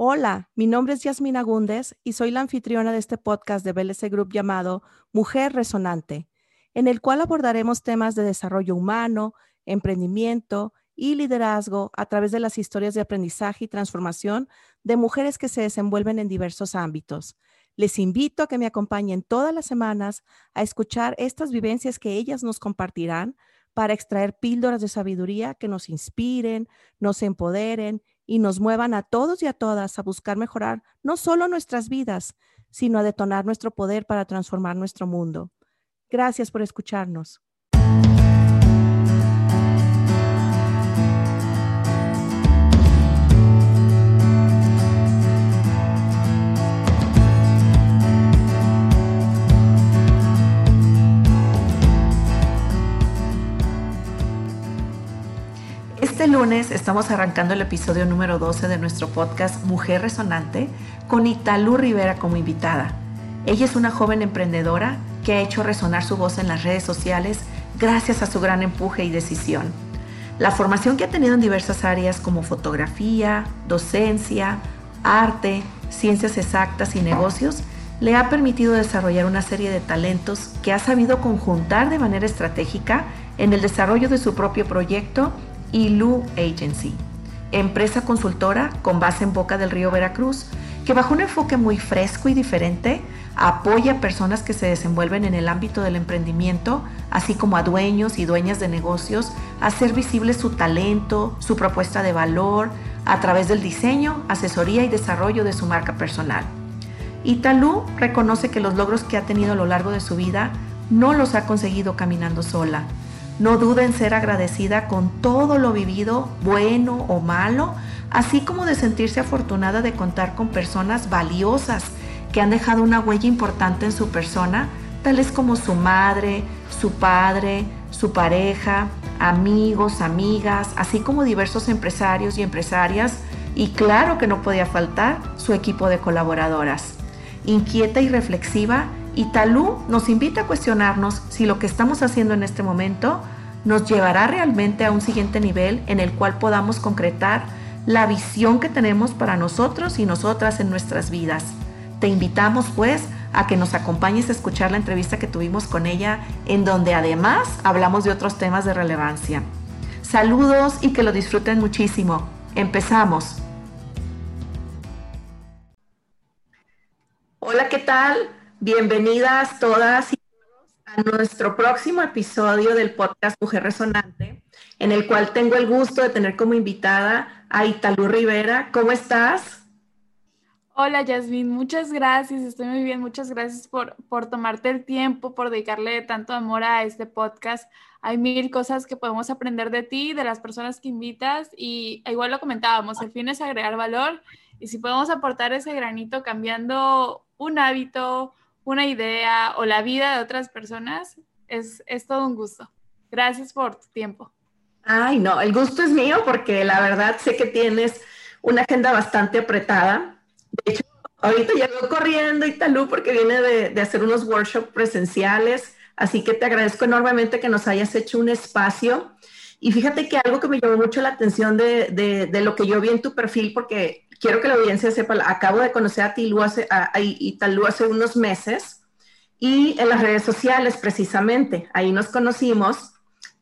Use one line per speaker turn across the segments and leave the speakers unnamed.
Hola, mi nombre es Yasmina Gúndez y soy la anfitriona de este podcast de BLC Group llamado Mujer Resonante, en el cual abordaremos temas de desarrollo humano, emprendimiento y liderazgo a través de las historias de aprendizaje y transformación de mujeres que se desenvuelven en diversos ámbitos. Les invito a que me acompañen todas las semanas a escuchar estas vivencias que ellas nos compartirán para extraer píldoras de sabiduría que nos inspiren, nos empoderen y nos muevan a todos y a todas a buscar mejorar no solo nuestras vidas, sino a detonar nuestro poder para transformar nuestro mundo. Gracias por escucharnos.
Este lunes estamos arrancando el episodio número 12 de nuestro podcast Mujer Resonante con Italú Rivera como invitada. Ella es una joven emprendedora que ha hecho resonar su voz en las redes sociales gracias a su gran empuje y decisión. La formación que ha tenido en diversas áreas como fotografía, docencia, arte, ciencias exactas y negocios le ha permitido desarrollar una serie de talentos que ha sabido conjuntar de manera estratégica en el desarrollo de su propio proyecto ILU Agency, empresa consultora con base en Boca del Río Veracruz, que bajo un enfoque muy fresco y diferente apoya a personas que se desenvuelven en el ámbito del emprendimiento, así como a dueños y dueñas de negocios, a hacer visible su talento, su propuesta de valor, a través del diseño, asesoría y desarrollo de su marca personal. Italú reconoce que los logros que ha tenido a lo largo de su vida no los ha conseguido caminando sola, no duda en ser agradecida con todo lo vivido, bueno o malo, así como de sentirse afortunada de contar con personas valiosas que han dejado una huella importante en su persona, tales como su madre, su padre, su pareja, amigos, amigas, así como diversos empresarios y empresarias, y claro que no podía faltar su equipo de colaboradoras. Inquieta y reflexiva, Italú nos invita a cuestionarnos si lo que estamos haciendo en este momento nos llevará realmente a un siguiente nivel en el cual podamos concretar la visión que tenemos para nosotros y nosotras en nuestras vidas. Te invitamos pues a que nos acompañes a escuchar la entrevista que tuvimos con ella, en donde además hablamos de otros temas de relevancia. Saludos y que lo disfruten muchísimo. Empezamos. Hola, ¿qué tal? Bienvenidas todas y todos a nuestro próximo episodio del podcast Mujer Resonante, en el cual tengo el gusto de tener como invitada a Italú Rivera. ¿Cómo estás?
Hola Yasmin, muchas gracias, estoy muy bien, muchas gracias por, por tomarte el tiempo, por dedicarle tanto amor a este podcast. Hay mil cosas que podemos aprender de ti, de las personas que invitas y igual lo comentábamos, el fin es agregar valor y si podemos aportar ese granito cambiando un hábito, una idea o la vida de otras personas, es, es todo un gusto. Gracias por tu tiempo.
Ay, no, el gusto es mío porque la verdad sé que tienes una agenda bastante apretada. De hecho, ahorita llegó corriendo Italú porque viene de, de, hacer unos workshops presenciales, así que te agradezco enormemente que nos hayas hecho un espacio. Y fíjate que algo que me llamó mucho la atención de, de, de lo que yo vi en tu perfil, porque quiero que la audiencia sepa, acabo de conocer a Tilú hace, a, a hace unos meses y en las redes sociales precisamente, ahí nos conocimos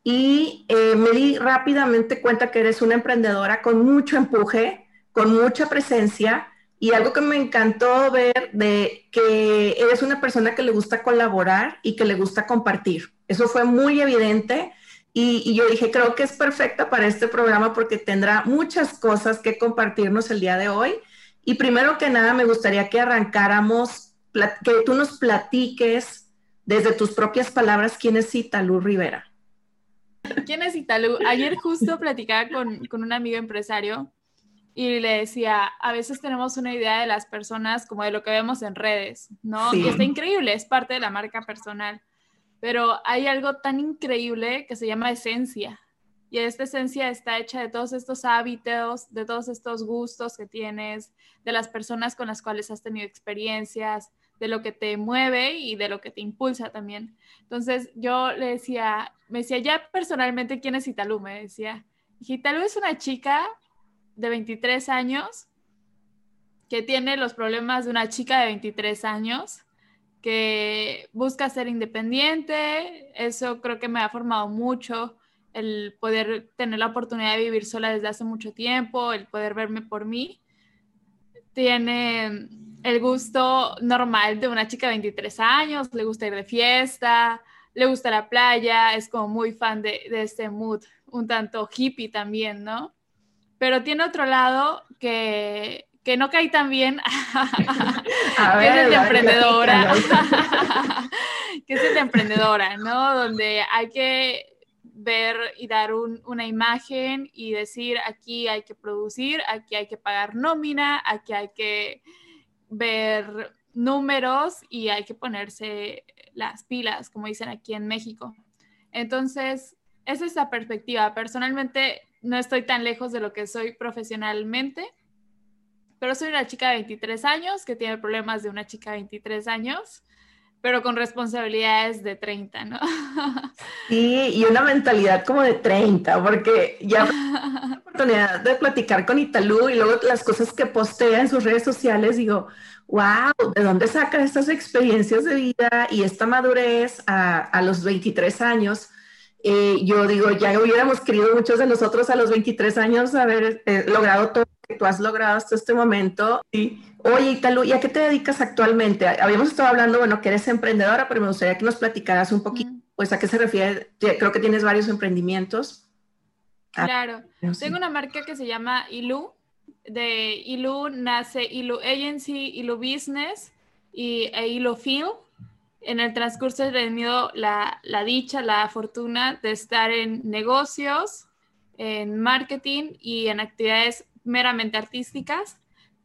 y eh, me di rápidamente cuenta que eres una emprendedora con mucho empuje, con mucha presencia y algo que me encantó ver de que eres una persona que le gusta colaborar y que le gusta compartir. Eso fue muy evidente y, y, yo dije, creo que es perfecta para este programa porque tendrá muchas cosas que compartirnos el día de hoy. Y primero que nada, me gustaría que arrancáramos, que tú nos platiques desde tus propias palabras quién es Italú Rivera.
¿Quién es Italú? Ayer justo platicaba con, con un amigo empresario y le decía, a veces tenemos una idea de las personas como de lo que vemos en redes, ¿no? Sí. Y está increíble, es parte de la marca personal pero hay algo tan increíble que se llama esencia. Y esta esencia está hecha de todos estos hábitos, de todos estos gustos que tienes, de las personas con las cuales has tenido experiencias, de lo que te mueve y de lo que te impulsa también. Entonces yo le decía, me decía ya personalmente quién es Italú, me decía. Italú es una chica de 23 años que tiene los problemas de una chica de 23 años que busca ser independiente. Eso creo que me ha formado mucho, el poder tener la oportunidad de vivir sola desde hace mucho tiempo, el poder verme por mí. Tiene el gusto normal de una chica de 23 años, le gusta ir de fiesta, le gusta la playa, es como muy fan de, de este mood, un tanto hippie también, ¿no? Pero tiene otro lado que, que no cae tan bien, que es el de emprendedora, que es el de emprendedora, ¿no? Donde hay que ver y dar una imagen y decir aquí hay que producir, aquí hay que pagar nómina, aquí hay que ver números y hay que ponerse las pilas, como dicen aquí en México. Entonces, esa es la perspectiva. Personalmente, no estoy tan lejos de lo que soy profesionalmente pero soy una chica de 23 años que tiene problemas de una chica de 23 años, pero con responsabilidades de 30, ¿no?
Sí, y una mentalidad como de 30, porque ya la oportunidad de platicar con Italú y luego las cosas que postea en sus redes sociales, digo, wow, ¿de dónde saca estas experiencias de vida y esta madurez a, a los 23 años? Eh, yo digo, ya hubiéramos querido muchos de nosotros a los 23 años haber eh, logrado todo que tú has logrado hasta este momento. Y, oye, Italu, ¿y a qué te dedicas actualmente? Habíamos estado hablando, bueno, que eres emprendedora, pero me gustaría que nos platicaras un poquito, pues, a qué se refiere. Creo que tienes varios emprendimientos.
Ah, claro. Tengo una marca que se llama Ilu. De Ilu nace Ilu Agency, Ilu Business y e Ilu Film en el transcurso he tenido la, dicha, la fortuna de estar en negocios, en marketing y en actividades meramente artísticas.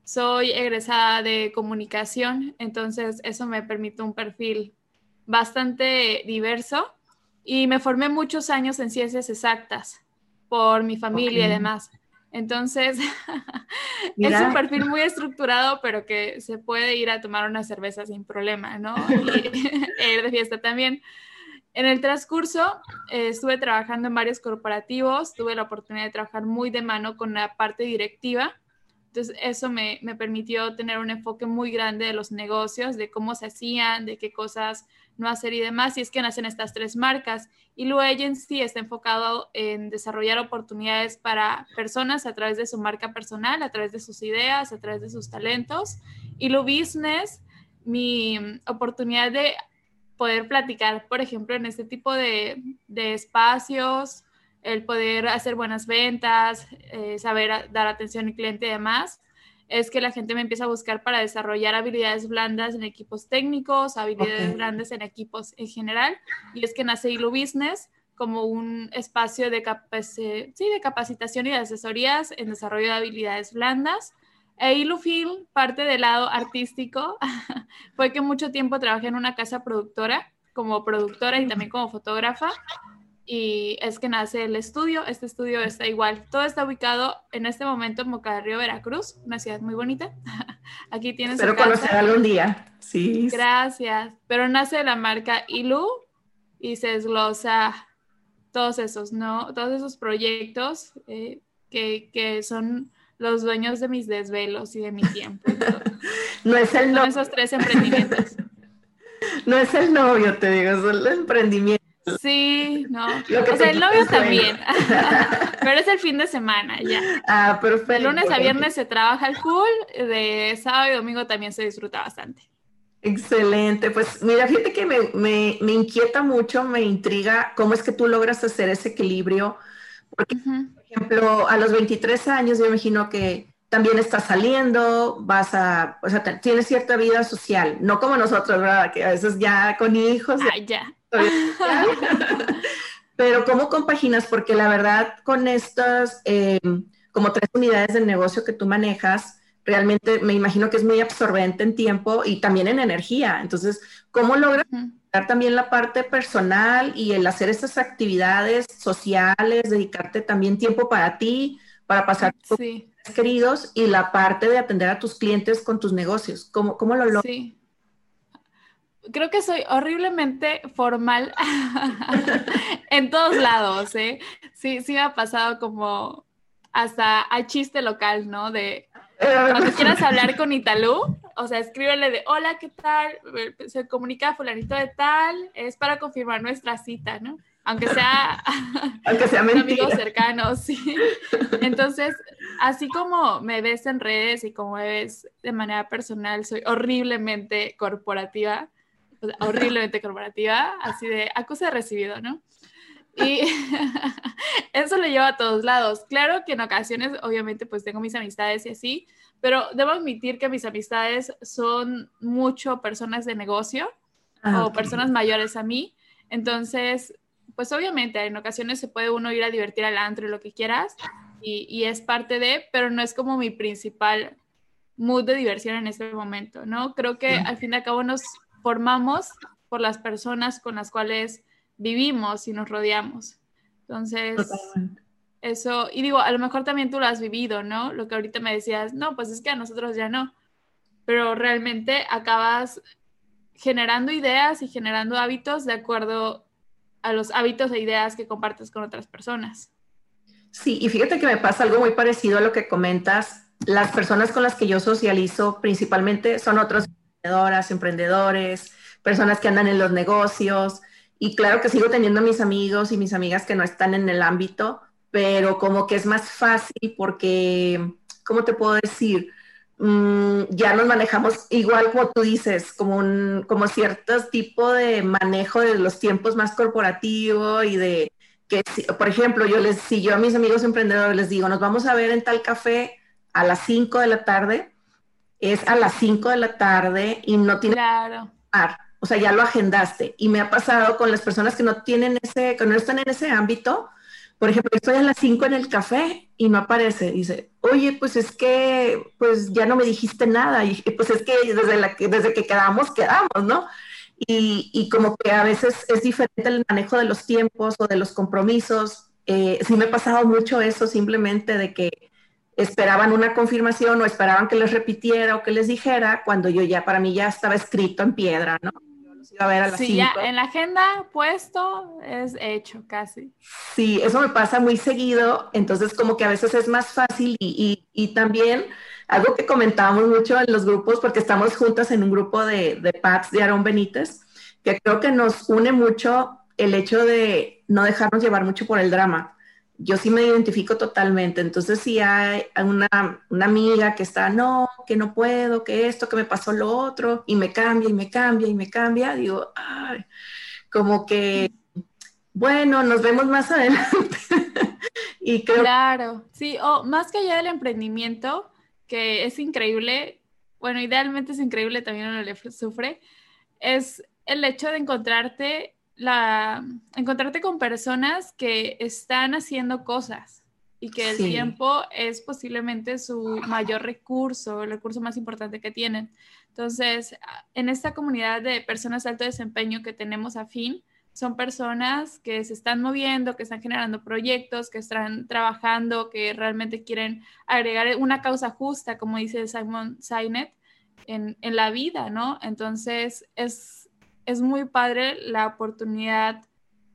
Soy egresada de comunicación, entonces eso me permite un perfil bastante diverso y me formé muchos años en ciencias exactas por mi familia y demás. Entonces, es un perfil muy estructurado, pero que se puede ir a tomar una cerveza sin problema, ¿no? Y ir de fiesta también. En el transcurso eh, estuve trabajando en varios corporativos, tuve la oportunidad de trabajar muy de mano con la parte directiva. Entonces, eso me, me permitió tener un enfoque muy grande de los negocios, de cómo se hacían, de qué cosas no hacer y demás, y es que nacen estas tres marcas. Y Lu Agency está enfocado en desarrollar oportunidades para personas a través de su marca personal, a través de sus ideas, a través de sus talentos. Y Lu Business, mi oportunidad de poder platicar, por ejemplo, en este tipo de, de espacios, el poder hacer buenas ventas, eh, saber dar atención al cliente y demás, es que la gente me empieza a buscar para desarrollar habilidades blandas en equipos técnicos, habilidades blandas en equipos en general. Y es que nace Hilo Business como un espacio de, sí, de capacitación y de asesorías en desarrollo de habilidades blandas. E Hilo Feel, parte del lado artístico, fue que mucho tiempo trabajé en una casa productora como productora y también como fotógrafa y es que nace el estudio. Este estudio está igual. Todo está ubicado en este momento en Boca Río, Veracruz, una ciudad muy bonita. Aquí tienes.
Espero conocer algún día. Sí.
Gracias. Pero nace la marca Ilu y se desglosa todos esos, ¿no? Todos esos proyectos eh, que, que, son los dueños de mis desvelos y de mi tiempo.
no es el
novio. esos tres emprendimientos.
no es el novio, te digo, son los emprendimientos
Sí, no. O sea, el novio también. Pero es el fin de semana ya.
Ah, perfecto.
De lunes a viernes se trabaja el cool, de sábado y domingo también se disfruta bastante.
Excelente. Pues mira, fíjate que me, inquieta mucho, me intriga cómo es que tú logras hacer ese equilibrio. Porque, por ejemplo, a los 23 años yo imagino que también estás saliendo, vas a, o sea, tienes cierta vida social, no como nosotros, ¿verdad? Que a veces ya con hijos.
Ah, ya.
Pero ¿cómo compaginas? Porque la verdad con estas eh, como tres unidades de negocio que tú manejas, realmente me imagino que es muy absorbente en tiempo y también en energía. Entonces, ¿cómo logras también la parte personal y el hacer estas actividades sociales, dedicarte también tiempo para ti, para pasar con tus queridos y la parte de atender a tus clientes con tus negocios? ¿Cómo, cómo lo logras? Sí
creo que soy horriblemente formal en todos lados, ¿eh? Sí, sí me ha pasado como hasta a chiste local, ¿no? De, Cuando quieras hablar con Italú, o sea, escríbele de hola, ¿qué tal? Se comunica fulanito de tal, es para confirmar nuestra cita, ¿no? Aunque sea,
Aunque sea
amigos cercanos, sí. Entonces, así como me ves en redes y como me ves de manera personal, soy horriblemente corporativa, horriblemente corporativa, así de acusa de recibido, ¿no? Y eso lo llevo a todos lados. Claro que en ocasiones, obviamente, pues tengo mis amistades y así, pero debo admitir que mis amistades son mucho personas de negocio ah, o personas mayores a mí. Entonces, pues obviamente en ocasiones se puede uno ir a divertir al antro y lo que quieras y, y es parte de, pero no es como mi principal mood de diversión en este momento, ¿no? Creo que al fin y al cabo nos formamos por las personas con las cuales vivimos y nos rodeamos. Entonces, eso, y digo, a lo mejor también tú lo has vivido, ¿no? Lo que ahorita me decías, no, pues es que a nosotros ya no, pero realmente acabas generando ideas y generando hábitos de acuerdo a los hábitos e ideas que compartes con otras personas.
Sí, y fíjate que me pasa algo muy parecido a lo que comentas. Las personas con las que yo socializo principalmente son otras emprendedoras, emprendedores, personas que andan en los negocios, y claro que sigo teniendo mis amigos y mis amigas que no están en el ámbito, pero como que es más fácil porque, ¿cómo te puedo decir? Mm, ya nos manejamos igual como tú dices, como un como cierto tipo de manejo de los tiempos más corporativo y de que, por ejemplo, yo les, si yo a mis amigos emprendedores les digo, nos vamos a ver en tal café a las 5 de la tarde, es a las 5 de la tarde y no tiene
claro.
O sea, ya lo agendaste. Y me ha pasado con las personas que no tienen ese, que no están en ese ámbito. Por ejemplo, estoy a las 5 en el café y no aparece. Dice, oye, pues es que, pues ya no me dijiste nada. Y pues es que desde, la, desde que quedamos, quedamos, ¿no? Y, y, como que a veces es diferente el manejo de los tiempos o de los compromisos. Eh, sí me ha pasado mucho eso simplemente de que esperaban una confirmación o esperaban que les repitiera o que les dijera cuando yo ya, para mí ya estaba escrito en piedra, ¿no?
Sí, ya en la agenda puesto es hecho casi.
Sí, eso me pasa muy seguido, entonces como que a veces es más fácil y, y, también algo que comentábamos mucho en los grupos, porque estamos juntas en un grupo de, de PATS de Aarón Benítez, que creo que nos une mucho el hecho de no dejarnos llevar mucho por el drama yo sí me identifico totalmente. Entonces, si hay una, una, amiga que está, no, que no puedo, que esto, que me pasó lo otro, y me cambia, y me cambia, y me cambia, digo, ay, como que, bueno, nos vemos más adelante.
y creo... Claro, sí, o más que allá del emprendimiento, que es increíble, bueno, idealmente es increíble, también uno le sufre, es el hecho de encontrarte la, encontrarte con personas que están haciendo cosas y que el tiempo es posiblemente su mayor recurso, el recurso más importante que tienen. Entonces, en esta comunidad de personas de alto desempeño que tenemos afín, son personas que se están moviendo, que están generando proyectos, que están trabajando, que realmente quieren agregar una causa justa, como dice Simon Sinet, en, en la vida, ¿no? Entonces, es es muy padre la oportunidad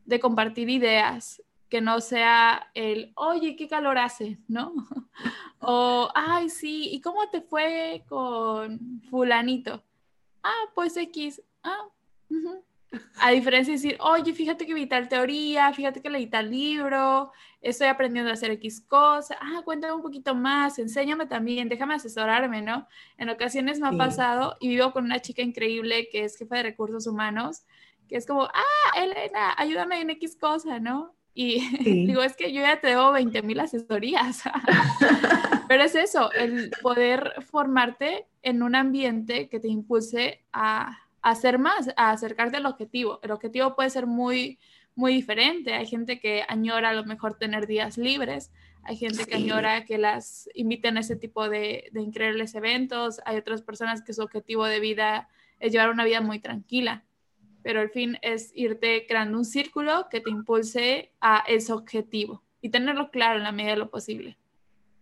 de compartir ideas, que no sea el, oye, qué calor hace, ¿no? o, ay, sí, ¿y cómo te fue con fulanito? Ah, pues X, ah, a diferencia de decir, oye, fíjate que vi tal teoría, fíjate que leí tal libro, estoy aprendiendo a hacer X cosa, ah, cuéntame un poquito más, enséñame también, déjame asesorarme, ¿no? En ocasiones me ha pasado y vivo con una chica increíble que es jefa de recursos humanos, que es como, ah, Elena, ayúdame en X cosa, ¿no? Y digo, es que yo ya te debo 20 mil asesorías. Pero es eso, el poder formarte en un ambiente que te impulse a hacer más, a acercarte al objetivo. El objetivo puede ser muy, muy diferente. Hay gente que añora a lo mejor tener días libres, hay gente que añora que las inviten a ese tipo de, de increíbles eventos, hay otras personas que su objetivo de vida es llevar una vida muy tranquila, pero el fin es irte creando un círculo que te impulse a ese objetivo y tenerlo claro en la medida de lo posible,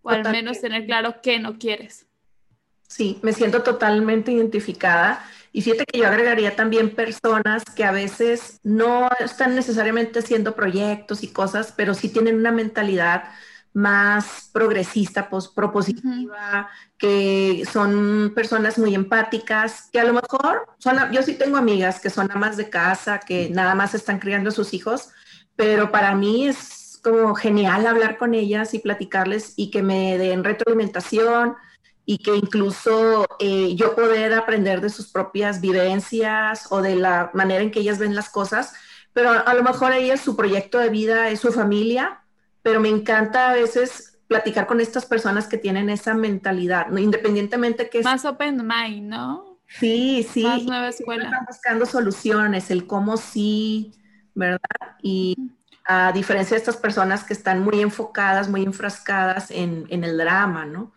o al menos tener claro qué no quieres.
Sí, me siento totalmente identificada. Y fíjate que yo agregaría también personas que a veces no están necesariamente haciendo proyectos y cosas, pero sí tienen una mentalidad más progresista, pues, propositiva, que son personas muy empáticas, que a lo mejor son, yo sí tengo amigas que son amas de casa, que nada más están criando a sus hijos, pero para mí es como genial hablar con ellas y platicarles y que me den retroalimentación y que incluso eh, yo poder aprender de sus propias vivencias o de la manera en que ellas ven las cosas, pero a, a lo mejor ellas su proyecto de vida es su familia pero me encanta a veces platicar con estas personas que tienen esa mentalidad, ¿no? independientemente que...
Más open mind, ¿no?
Sí, sí.
Más nueva escuela.
Están buscando soluciones, el cómo sí, ¿verdad? Y a diferencia de estas personas que están muy enfocadas, muy enfrascadas en, en el drama, ¿no?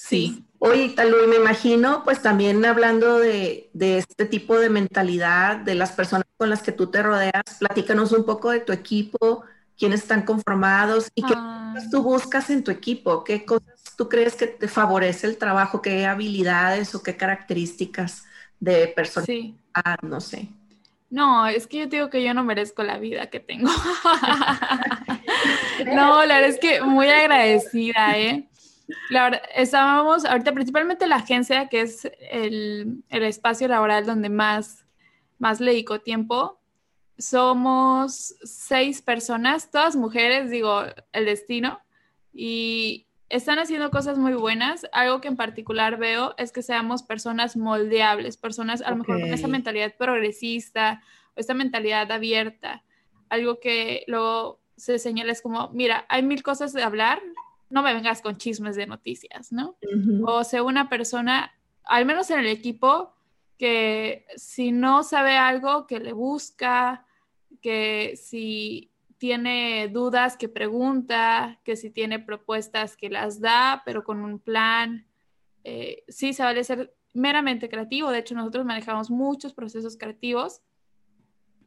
Sí. Oye, tal me imagino, pues también hablando de, de, este tipo de mentalidad, de las personas con las que tú te rodeas, platícanos un poco de tu equipo, quiénes están conformados y qué ah. cosas tú buscas en tu equipo, qué cosas tú crees que te favorece el trabajo, qué habilidades o qué características de personalidad, no sé.
No, es que yo digo que yo no merezco la vida que tengo. no, la verdad es que muy agradecida, ¿eh? La verdad, estábamos ahorita principalmente la agencia, que es el, el espacio laboral donde más, más le dedico tiempo somos seis personas, todas mujeres, digo, el destino, y están haciendo cosas muy buenas. Algo que en particular veo es que seamos personas moldeables, personas a lo mejor con esa mentalidad progresista o esta mentalidad abierta. Algo que luego se señala es como, mira, hay mil cosas de hablar, no me vengas con chismes de noticias, ¿no? O sea, una persona, al menos en el equipo, que si no sabe algo, que le busca, que si tiene dudas, que pregunta, que si tiene propuestas, que las da, pero con un plan. Eh, sí, se vale ser meramente creativo. De hecho, nosotros manejamos muchos procesos creativos.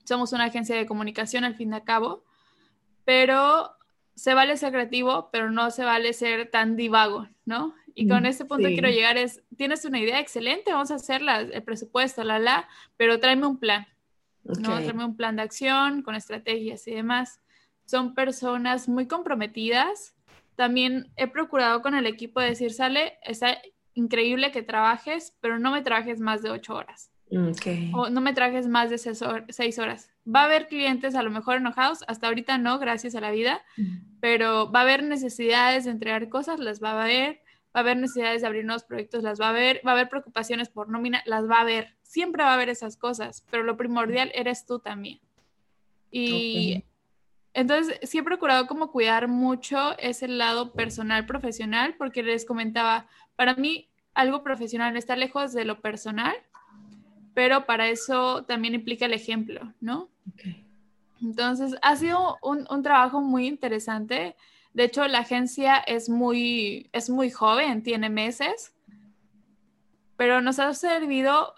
Somos una agencia de comunicación al fin de cabo, pero se vale ser creativo, pero no se vale ser tan divago, ¿no? Y con mm, este punto quiero llegar es, tienes una idea excelente, vamos a hacer el presupuesto, la, la, pero tráeme un plan. ¿no? Hacerme un plan de acción con estrategias y demás. Son personas muy comprometidas. También he procurado con el equipo decir, sale, está increíble que trabajes, pero no me trabajes más de ocho horas. O no me trabajes más de seis horas. Va a haber clientes a lo mejor enojados, hasta ahorita no, gracias a la vida, pero va a haber necesidades de entregar cosas, las va a haber, va a haber necesidades de abrir nuevos proyectos, las va a haber, va a haber preocupaciones por nómina, las va a haber siempre va a haber esas cosas, pero lo primordial eres tú también. Y entonces sí he procurado como cuidar mucho ese lado personal, profesional, porque les comentaba, para mí algo profesional está lejos de lo personal, pero para eso también implica el ejemplo, ¿no? Entonces ha sido un, un, trabajo muy interesante. De hecho, la agencia es muy, es muy joven, tiene meses, pero nos ha servido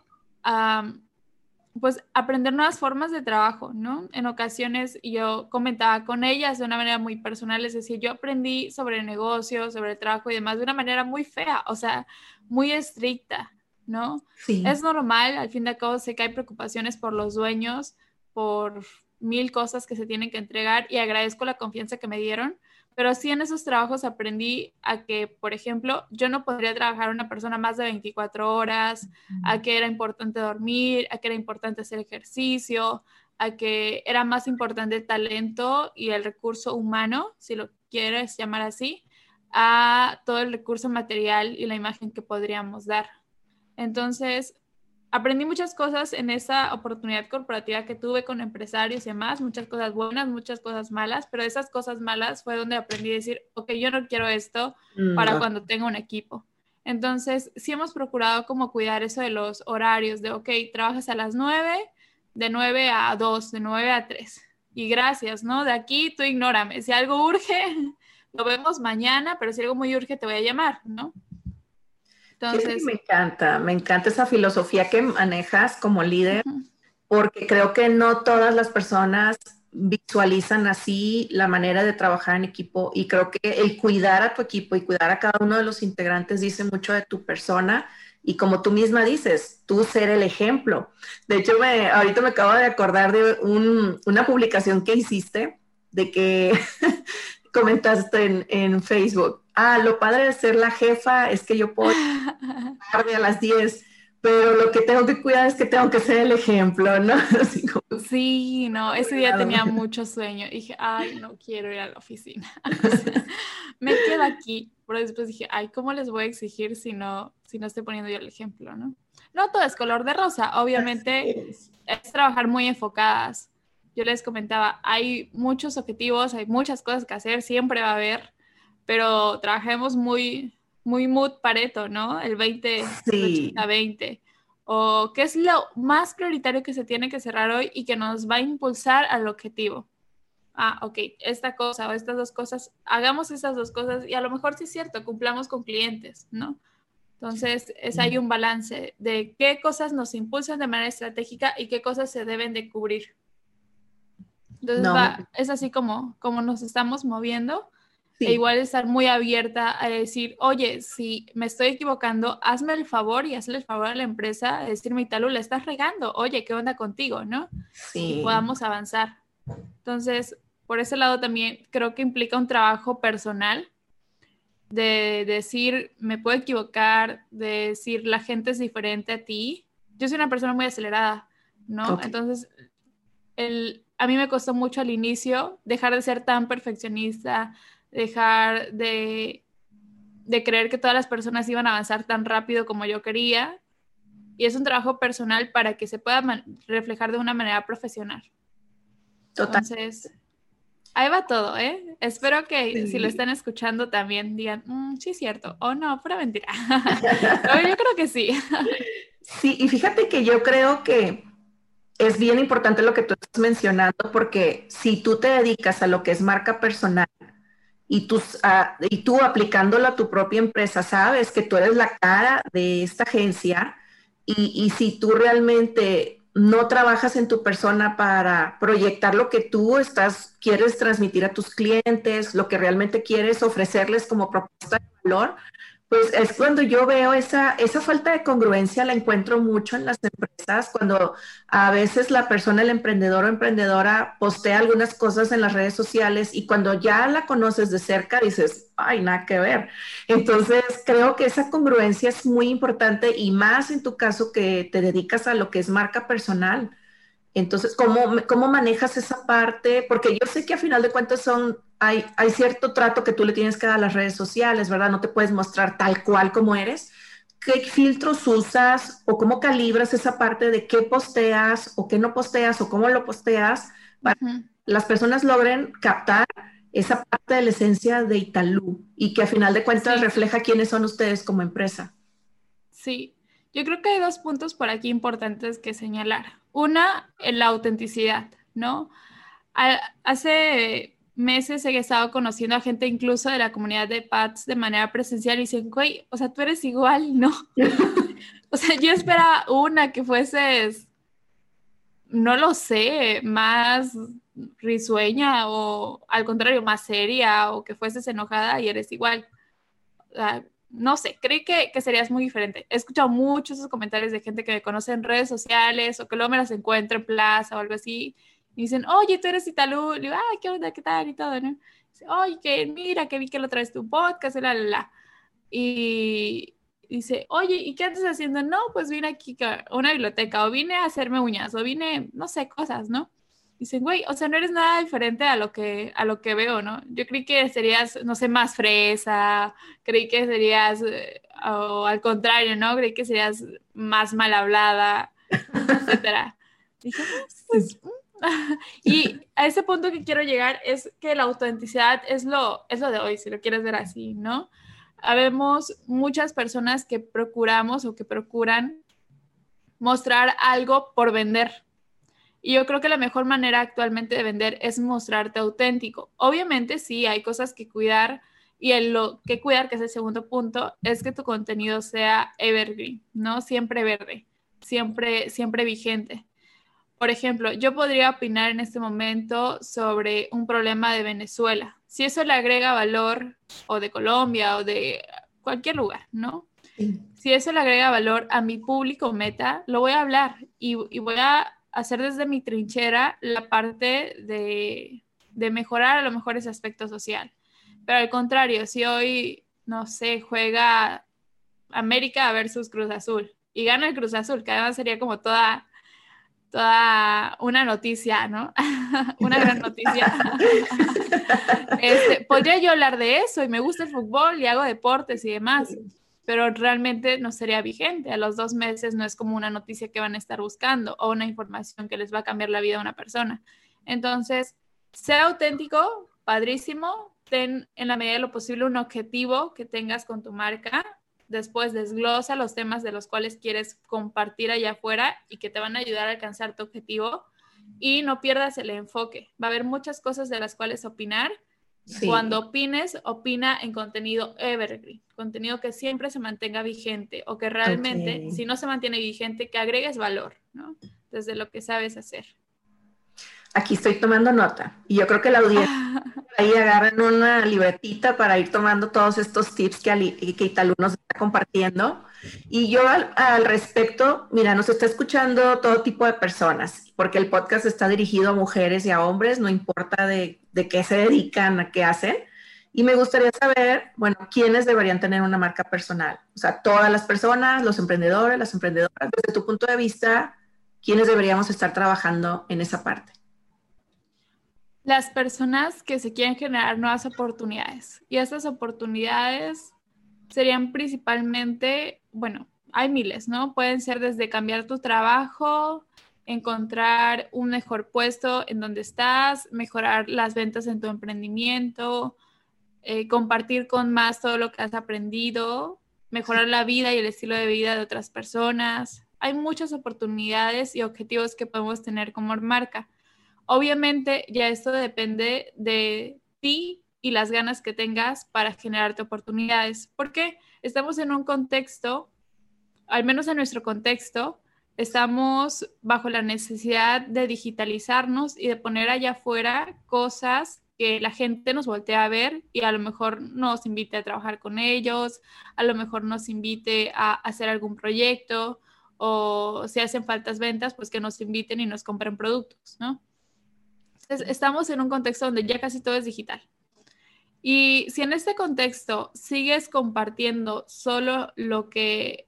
pues aprender nuevas formas de trabajo, ¿no? En ocasiones yo comentaba con ellas de una manera muy personal, les decía, yo aprendí sobre negocios, sobre el trabajo y demás de una manera muy fea, o sea, muy estricta, ¿no? Sí. Es normal, al fin de cabo sé que hay preocupaciones por los dueños, por mil cosas que se tienen que entregar y agradezco la confianza que me dieron, pero sí en esos trabajos aprendí a que, por ejemplo, yo no podría trabajar una persona más de 24 horas, a que era importante dormir, a que era importante hacer ejercicio, a que era más importante el talento y el recurso humano, si lo quieres llamar así, a todo el recurso material y la imagen que podríamos dar. Entonces, aprendí muchas cosas en esa oportunidad corporativa que tuve con empresarios y demás, muchas cosas buenas, muchas cosas malas, pero esas cosas malas fue donde aprendí a decir, ok, yo no quiero esto mm, para cuando tenga un equipo. Entonces, sí hemos procurado como cuidar eso de los horarios, de, ok, trabajas a las 9, de 9 a 2, de 9 a 3. Y gracias, ¿no? De aquí tú ignórame. Si algo urge, lo vemos mañana, pero si algo muy urge, te voy a llamar, ¿no?
Entonces, me encanta, me encanta esa filosofía que manejas como líder, porque creo que no todas las personas visualizan así la manera de trabajar en equipo y creo que el cuidar a tu equipo y cuidar a cada uno de los integrantes dice mucho de tu persona y como tú misma dices, tú ser el ejemplo. De hecho, me, ahorita me acabo de acordar de una publicación que hiciste de que comentaste en, Facebook, ah, lo padre de ser la jefa es que yo puedo tarde a las 10, pero lo que tengo que cuidar es que tengo que ser el ejemplo, ¿no?
sí, no, ese día tenía mucho sueño. Y dije, ay, no quiero ir a la oficina. me quedo aquí. Pero después dije, ay, ¿cómo les voy a exigir si no, si no estoy poniendo yo el ejemplo, ¿no? No todo es color de rosa, obviamente es. es trabajar muy enfocadas. Yo les comentaba, hay muchos objetivos, hay muchas cosas que hacer, siempre va a haber, pero trabajemos muy, muy mood pareto, ¿no? El 20, a 20. O qué es lo más prioritario que se tiene que cerrar hoy y que nos va a impulsar al objetivo. Ah, ok, esta cosa o estas dos cosas, hagamos esas dos cosas y a lo mejor sí es cierto, cumplamos con clientes, ¿no? Entonces, es ahí un balance de qué cosas nos impulsan de manera estratégica y qué cosas se deben de cubrir. Entonces, es así como, como nos estamos moviendo. E igual estar muy abierta a decir, oye, si me estoy equivocando, hazme el favor y hazle el favor a la empresa, a decirme, Italu, la estás regando, oye, ¿qué onda contigo? ¿No? Sí. Y podamos avanzar. Entonces, por ese lado también creo que implica un trabajo personal de decir, me puedo equivocar, de decir, la gente es diferente a ti. Yo soy una persona muy acelerada, ¿no? Entonces, el, a mí me costó mucho al inicio dejar de ser tan perfeccionista, dejar de, de creer que todas las personas iban a avanzar tan rápido como yo quería. Y es un trabajo personal para que se pueda reflejar de una manera profesional. Total. Entonces, ahí va todo, ¿eh? Espero que si lo están escuchando también digan, mm, sí es cierto, o no, pura mentira. yo creo que sí.
sí, y fíjate que yo creo que es bien importante lo que tú estás mencionando porque si tú te dedicas a lo que es marca personal y tú, tú aplicándolo a tu propia empresa, sabes que tú eres la cara de esta agencia y, y si tú realmente no trabajas en tu persona para proyectar lo que tú estás, quieres transmitir a tus clientes, lo que realmente quieres ofrecerles como propuesta de valor, pues es cuando yo veo esa, esa falta de congruencia, la encuentro mucho en las empresas, cuando a veces la persona, el emprendedor o emprendedora, postea algunas cosas en las redes sociales y cuando ya la conoces de cerca dices, ay, nada que ver. Entonces, creo que esa congruencia es muy importante y más en tu caso que te dedicas a lo que es marca personal. Entonces, ¿cómo, ¿cómo manejas esa parte? Porque yo sé que a final de cuentas son hay, cierto trato que tú le tienes que dar a las redes sociales, ¿verdad? No te puedes mostrar tal cual como eres. ¿Qué filtros usas o cómo calibras esa parte de qué posteas o qué no posteas o cómo lo posteas para que las personas logren captar esa parte de la esencia de Italú y que a final de cuentas refleja quiénes son ustedes como empresa?
Sí, yo creo que hay dos puntos por aquí importantes que señalar. Una, la autenticidad, ¿no? Hace meses he estado conociendo a gente incluso de la comunidad de PATS de manera presencial y dicen, güey, o sea, tú eres igual, ¿no? o sea, yo esperaba una que fueses, no lo sé, más risueña o al contrario, más seria o que fueses enojada y eres igual. No sé, creí que, que, serías muy diferente. He escuchado muchos esos comentarios de gente que me conoce en redes sociales o que luego me las encuentro en plaza o algo así y dicen, oye, tú eres Italú. Le digo, ay, ¿qué onda? ¿Qué tal? Y todo, ¿no? Dice, oye, que mira, que vi que lo traes tu podcast, la, la, la. Y dice, oye, ¿y qué andas haciendo? No, pues vine aquí a una biblioteca, o vine a hacerme uñas, o vine, no sé, cosas, ¿no? Dicen, güey, o sea, no eres nada diferente a lo que, a lo que veo, ¿no? Yo creí que serías, no sé, más fresa, creí que serías, eh, o al contrario, ¿no? Creí que serías más mal hablada, etcétera. Dije, ah, pues, mm, y a ese punto que quiero llegar es que la autenticidad es lo, es lo de hoy, si lo quieres ver así, ¿no? Habemos muchas personas que procuramos o que procuran mostrar algo por vender. Y yo creo que la mejor manera actualmente de vender es mostrarte auténtico. Obviamente sí, hay cosas que cuidar y el lo que cuidar, que es el segundo punto, es que tu contenido sea evergreen, ¿no? Siempre verde, siempre, siempre vigente. Por ejemplo, yo podría opinar en este momento sobre un problema de Venezuela. Si eso le agrega valor, o de Colombia, o de cualquier lugar, ¿no? Si eso le agrega valor a mi público meta, lo voy a hablar y, voy a hacer desde mi trinchera la parte de, de, mejorar a lo mejor ese aspecto social. Pero al contrario, si hoy, no sé, juega América versus Cruz Azul y gana el Cruz Azul, que además sería como toda, toda una noticia, ¿no? una gran noticia. este, podría yo hablar de eso y me gusta el fútbol y hago deportes y demás, pero realmente no sería vigente. A los dos meses no es como una noticia que van a estar buscando o una información que les va a cambiar la vida a una persona. Entonces, sea auténtico, padrísimo, ten en la medida de lo posible un objetivo que tengas con tu marca. Después desglosa los temas de los cuales quieres compartir allá afuera y que te van a ayudar a alcanzar tu objetivo. Y no pierdas el enfoque. Va a haber muchas cosas de las cuales opinar. Cuando opines, opina en contenido evergreen, contenido que siempre se mantenga vigente o que realmente, si no se mantiene vigente, que agregues valor, ¿no? Desde lo que sabes hacer
aquí estoy tomando nota. Y yo creo que la audiencia ahí agarran una libretita para ir tomando todos estos tips que, que Italu nos está compartiendo. Y yo al, respecto, mira, nos está escuchando todo tipo de personas, porque el podcast está dirigido a mujeres y a hombres, no importa de, de qué se dedican, a qué hacen. Y me gustaría saber, bueno, quiénes deberían tener una marca personal. O sea, todas las personas, los emprendedores, las emprendedoras, desde tu punto de vista, quiénes deberíamos estar trabajando en esa parte
las personas que se quieren generar nuevas oportunidades. Y estas oportunidades serían principalmente, bueno, hay miles, ¿no? Pueden ser desde cambiar tu trabajo, encontrar un mejor puesto en donde estás, mejorar las ventas en tu emprendimiento, eh, compartir con más todo lo que has aprendido, mejorar la vida y el estilo de vida de otras personas. Hay muchas oportunidades y objetivos que podemos tener como marca. Obviamente ya esto depende de ti y las ganas que tengas para generarte oportunidades, porque estamos en un contexto, al menos en nuestro contexto, estamos bajo la necesidad de digitalizarnos y de poner allá afuera cosas que la gente nos voltea a ver y a lo mejor nos invite a trabajar con ellos, a lo mejor nos invite a hacer algún proyecto o si hacen faltas ventas, pues que nos inviten y nos compren productos, ¿no? estamos en un contexto donde ya casi todo es digital. Y si en este contexto sigues compartiendo solo lo que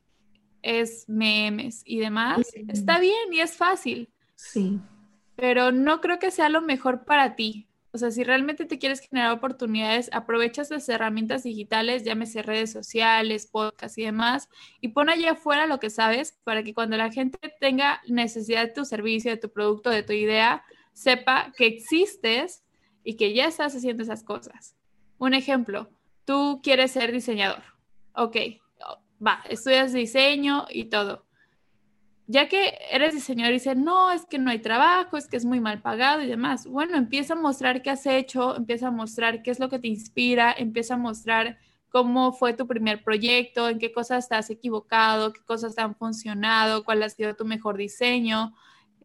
es memes y demás, está bien y es fácil.
Sí.
Pero no creo que sea lo mejor para ti. O sea, si realmente te quieres generar oportunidades, aprovechas las herramientas digitales, llámese redes sociales, podcast y demás, y pon allá afuera lo que sabes para que cuando la gente tenga necesidad de tu servicio, de tu producto, de tu idea, sepa que existes y que ya estás haciendo esas cosas. Un ejemplo, tú quieres ser diseñador. Ok, va, estudias diseño y todo. Ya que eres diseñador y no, es que no hay trabajo, es que es muy mal pagado y demás. Bueno, empieza a mostrar qué has hecho, empieza a mostrar qué es lo que te inspira, empieza a mostrar cómo fue tu primer proyecto, en qué cosas te has equivocado, qué cosas han funcionado, cuál ha sido tu mejor diseño.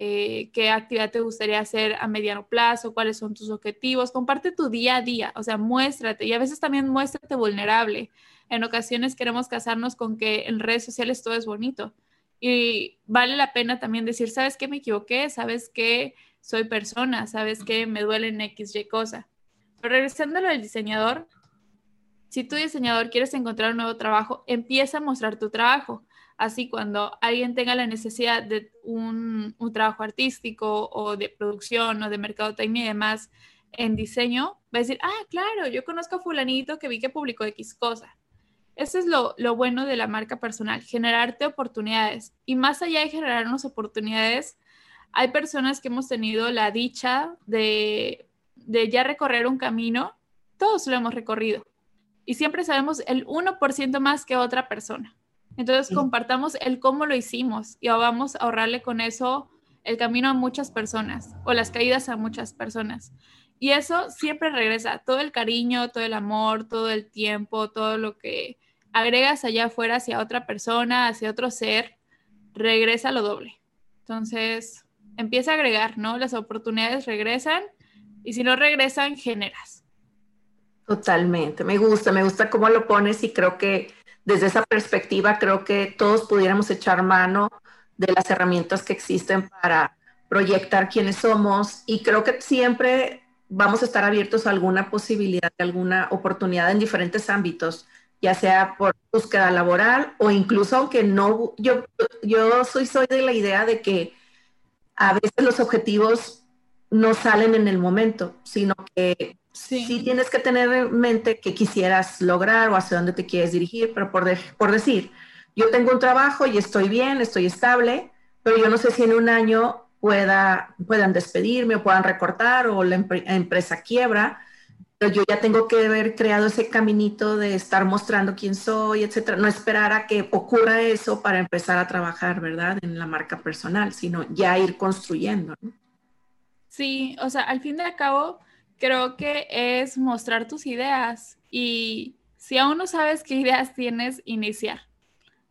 Eh, qué actividad te gustaría hacer a mediano plazo, cuáles son tus objetivos, comparte tu día a día, o sea, muéstrate y a veces también muéstrate vulnerable. En ocasiones queremos casarnos con que en redes sociales todo es bonito y vale la pena también decir, ¿sabes qué me equivoqué? ¿Sabes qué soy persona? ¿Sabes qué me duele X, Y cosa? Pero regresando al diseñador, si tu diseñador quieres encontrar un nuevo trabajo, empieza a mostrar tu trabajo. Así cuando alguien tenga la necesidad de un, trabajo artístico o de producción o de mercadotecnia y demás en diseño, va a decir, ah, claro, yo conozco a fulanito que vi que publicó X cosa. Eso es lo, bueno de la marca personal, generarte oportunidades. Y más allá de generarnos oportunidades, hay personas que hemos tenido la dicha de, de ya recorrer un camino, todos lo hemos recorrido. Y siempre sabemos el 1% más que otra persona. Entonces compartamos el cómo lo hicimos y vamos a ahorrarle con eso el camino a muchas personas o las caídas a muchas personas. Y eso siempre regresa, todo el cariño, todo el amor, todo el tiempo, todo lo que agregas allá afuera hacia otra persona, hacia otro ser, regresa lo doble. Entonces, empieza a agregar, ¿no? Las oportunidades regresan y si no regresan, generas.
Totalmente, me gusta, me gusta cómo lo pones y creo que desde esa perspectiva creo que todos pudiéramos echar mano de las herramientas que existen para proyectar quiénes somos y creo que siempre vamos a estar abiertos a alguna posibilidad, alguna oportunidad en diferentes ámbitos, ya sea por búsqueda laboral o incluso aunque no, yo, yo soy, soy de la idea de que a veces los objetivos no salen en el momento, sino que sí, tienes que tener en mente que quisieras lograr o hacia dónde te quieres dirigir, pero por, por decir, yo tengo un trabajo y estoy bien, estoy estable, pero yo no sé si en un año pueda, puedan despedirme o puedan recortar o la empresa quiebra, pero yo ya tengo que haber creado ese caminito de estar mostrando quién soy, etcétera. No esperar a que ocurra eso para empezar a trabajar, ¿verdad? En la marca personal, sino ya ir construyendo.
Sí, o sea, al fin y al cabo, creo que es mostrar tus ideas y si aún no sabes qué ideas tienes, iniciar.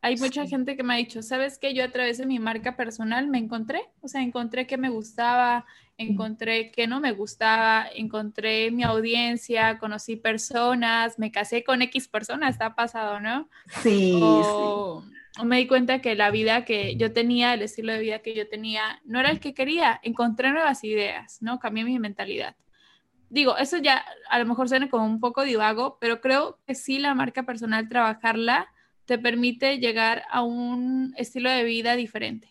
Hay mucha gente que me ha dicho, ¿sabes qué? Yo a través de mi marca personal me encontré, o sea, encontré que me gustaba, encontré que no me gustaba, encontré mi audiencia, conocí personas, me casé con X personas, está pasado, ¿no?
Sí,
o, me di cuenta que la vida que yo tenía, el estilo de vida que yo tenía, no era el que quería, encontré nuevas ideas, ¿no? Cambié mi mentalidad. Digo, eso ya a lo mejor suena como un poco divago, pero creo que sí la marca personal, trabajarla, te permite llegar a un estilo de vida diferente.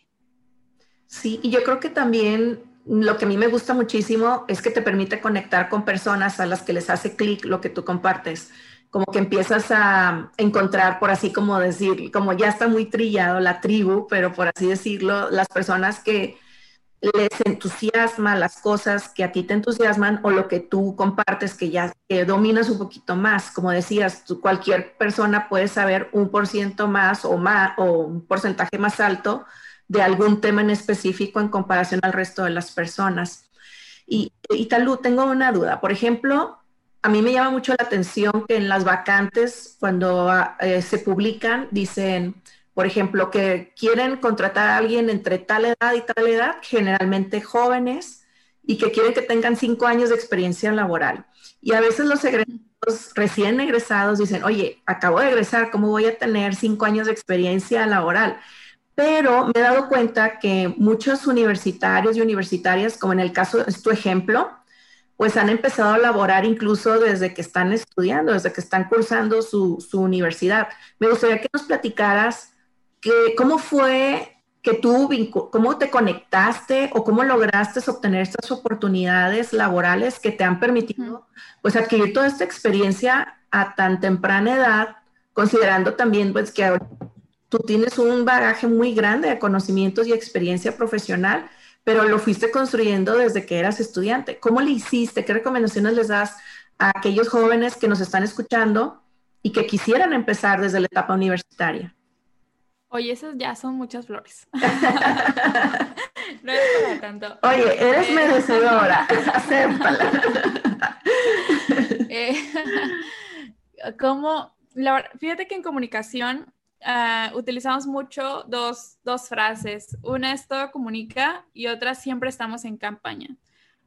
Sí, y yo creo que también lo que a mí me gusta muchísimo es que te permite conectar con personas a las que les hace clic lo que tú compartes. Como que empiezas a encontrar, por así como decir, como ya está muy trillado la tribu, pero por así decirlo, las personas que les entusiasma las cosas que a ti te entusiasman o lo que tú compartes que ya dominas un poquito más. Como decías, cualquier persona puede saber un por ciento más o, más o un porcentaje más alto de algún tema en específico en comparación al resto de las personas. Y, y Talú, tengo una duda. Por ejemplo, a mí me llama mucho la atención que en las vacantes, cuando eh, se publican, dicen por ejemplo, que quieren contratar a alguien entre tal edad y tal edad, generalmente jóvenes, y que quieren que tengan cinco años de experiencia laboral. Y a veces los egresados, recién egresados dicen, oye, acabo de egresar, ¿cómo voy a tener cinco años de experiencia laboral? Pero me he dado cuenta que muchos universitarios y universitarias, como en el caso, es tu ejemplo, pues han empezado a laborar incluso desde que están estudiando, desde que están cursando su, su universidad. Me gustaría que nos platicaras ¿Cómo fue que tú, cómo te conectaste o cómo lograste obtener estas oportunidades laborales que te han permitido pues adquirir toda esta experiencia a tan temprana edad, considerando también pues que tú tienes un bagaje muy grande de conocimientos y experiencia profesional, pero lo fuiste construyendo desde que eras estudiante. ¿Cómo le hiciste? ¿Qué recomendaciones les das a aquellos jóvenes que nos están escuchando y que quisieran empezar desde la etapa universitaria?
Oye, esas ya son muchas flores. no es para tanto.
Oye, eres eh, merecedora, acéptala.
eh, como, fíjate que en comunicación ah, utilizamos mucho dos, dos frases. Una es todo comunica y otra siempre estamos en campaña.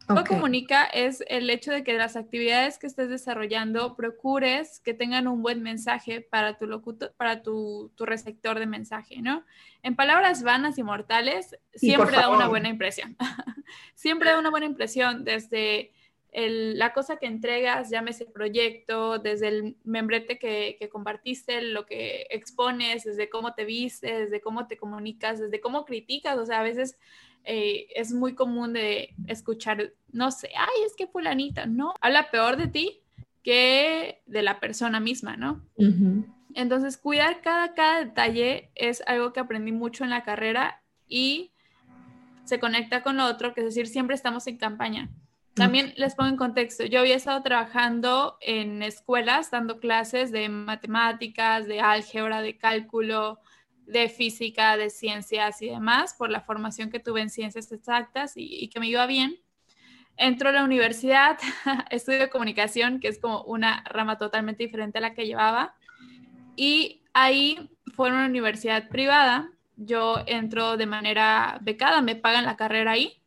Todo comunica es el hecho de que las actividades que estés desarrollando procures que tengan un buen mensaje para tu locutor, para tu, receptor de mensaje, ¿no? En palabras vanas y mortales, siempre da una buena impresión. siempre da una buena impresión desde la cosa que entregas, llámese proyecto, desde el membrete que, que, compartiste, lo que expones, desde cómo te vistes, desde cómo te comunicas, desde cómo criticas, o sea, a veces eh, es muy común de escuchar, no sé, ay, es que fulanita, no, habla peor de ti que de la persona misma, ¿no? Entonces, cuidar cada, cada detalle es algo que aprendí mucho en la carrera y se conecta con lo otro, que es decir, siempre estamos en campaña. También les pongo en contexto, yo había estado trabajando en escuelas dando clases de matemáticas, de álgebra, de cálculo, de física, de ciencias y demás, por la formación que tuve en ciencias exactas y, que me iba bien. Entro a la universidad, estudio comunicación, que es como una rama totalmente diferente a la que llevaba, y ahí fue una universidad privada. Yo entro de manera becada, me pagan la carrera ahí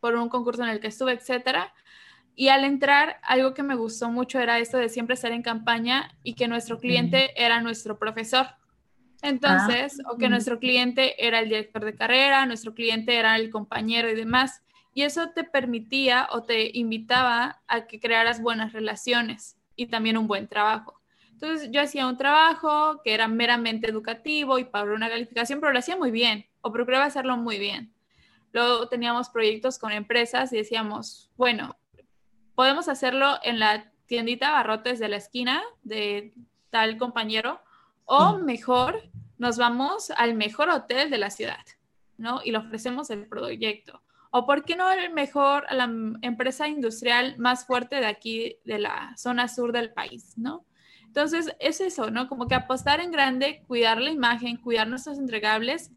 por un concurso en el que estuve, etcétera. Y al entrar, algo que me gustó mucho era esto de siempre estar en campaña y que nuestro cliente era nuestro profesor. Entonces, o que nuestro cliente era el director de carrera, nuestro cliente era el compañero y demás. y eso te permitía o te invitaba a que crearas buenas relaciones y también un buen trabajo. Entonces yo hacía un trabajo que era meramente educativo y para una calificación, pero lo hacía muy bien o procuraba hacerlo muy bien. Luego teníamos proyectos con empresas y decíamos, bueno, podemos hacerlo en la tiendita barrotes de la esquina de tal compañero o mejor nos vamos al mejor hotel de la ciudad, ¿no? Y le ofrecemos el proyecto. O por qué no el mejor a la empresa industrial más fuerte de aquí, de la zona sur del país, ¿no? Entonces, es eso, ¿no? Como que apostar en grande, cuidar la imagen, cuidar nuestros entregables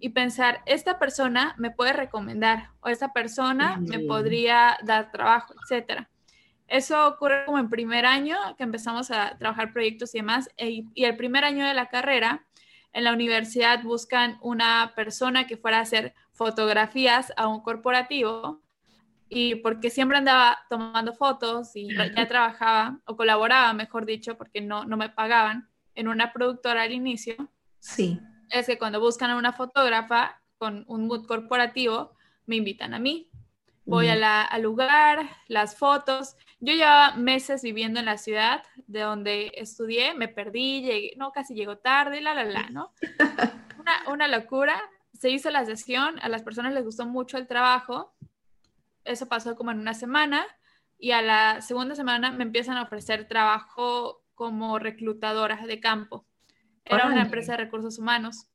y pensar, esta persona me puede recomendar o esta persona me podría dar trabajo, etcétera. Eso ocurre como en primer año que empezamos a trabajar proyectos y demás. E, y el primer año de la carrera, en la universidad buscan una persona que fuera a hacer fotografías a un corporativo y porque siempre andaba tomando fotos y ya trabajaba o colaboraba, mejor dicho, porque no, no me pagaban en una productora al inicio.
Sí.
Es que cuando buscan a una fotógrafa con un mood corporativo, me invitan a mí. Voy a la, al lugar, las fotos. Yo llevaba meses viviendo en la ciudad de donde estudié, me perdí, llegué, no, casi llego tarde, la, la, la, ¿no? Una, una locura. Se hizo la sesión, a las personas les gustó mucho el trabajo eso pasó como en una semana y a la segunda semana me empiezan a ofrecer trabajo como reclutadora de campo. Era una empresa de recursos humanos.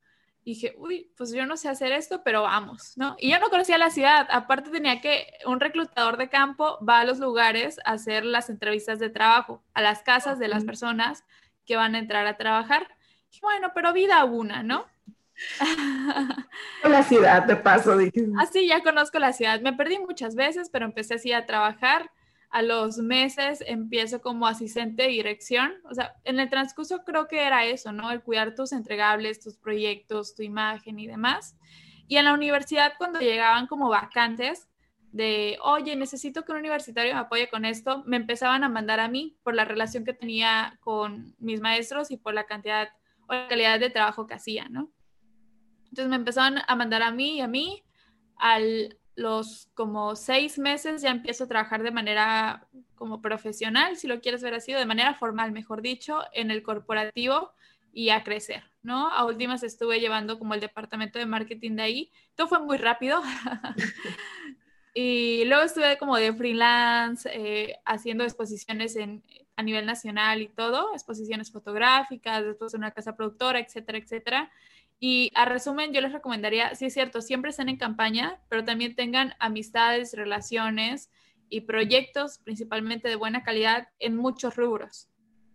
Y dije, uy, pues yo no sé hacer esto, pero vamos, ¿no? Y yo no conocía la ciudad. Aparte tenía que, un reclutador de campo va a los lugares a hacer las entrevistas de trabajo, a las casas de las personas que van a entrar a trabajar. Y bueno, pero vida una, ¿no?
la ciudad, de paso, dije.
Así ya conozco la ciudad. Me perdí muchas veces, pero empecé así a trabajar. A los meses empiezo como asistente de dirección. O sea, en el transcurso creo que era eso, ¿no? El cuidar tus entregables, tus proyectos, tu imagen y demás. Y en la universidad, cuando llegaban como vacantes de, oye, necesito que un universitario me apoye con esto, me empezaban a mandar a mí por la relación que tenía con mis maestros y por la cantidad o la calidad de trabajo que hacía, ¿no? Entonces me empezaron a mandar a mí y a mí. A los como seis meses ya empiezo a trabajar de manera como profesional, si lo quieres ver así, o de manera formal, mejor dicho, en el corporativo y a crecer, ¿no? A últimas estuve llevando como el departamento de marketing de ahí. Todo fue muy rápido. y luego estuve como de freelance, eh, haciendo exposiciones en, a nivel nacional y todo, exposiciones fotográficas, después una casa productora, etcétera, etcétera. Y a resumen, yo les recomendaría, sí es cierto, siempre estén en campaña, pero también tengan amistades, relaciones y proyectos, principalmente de buena calidad, en muchos rubros,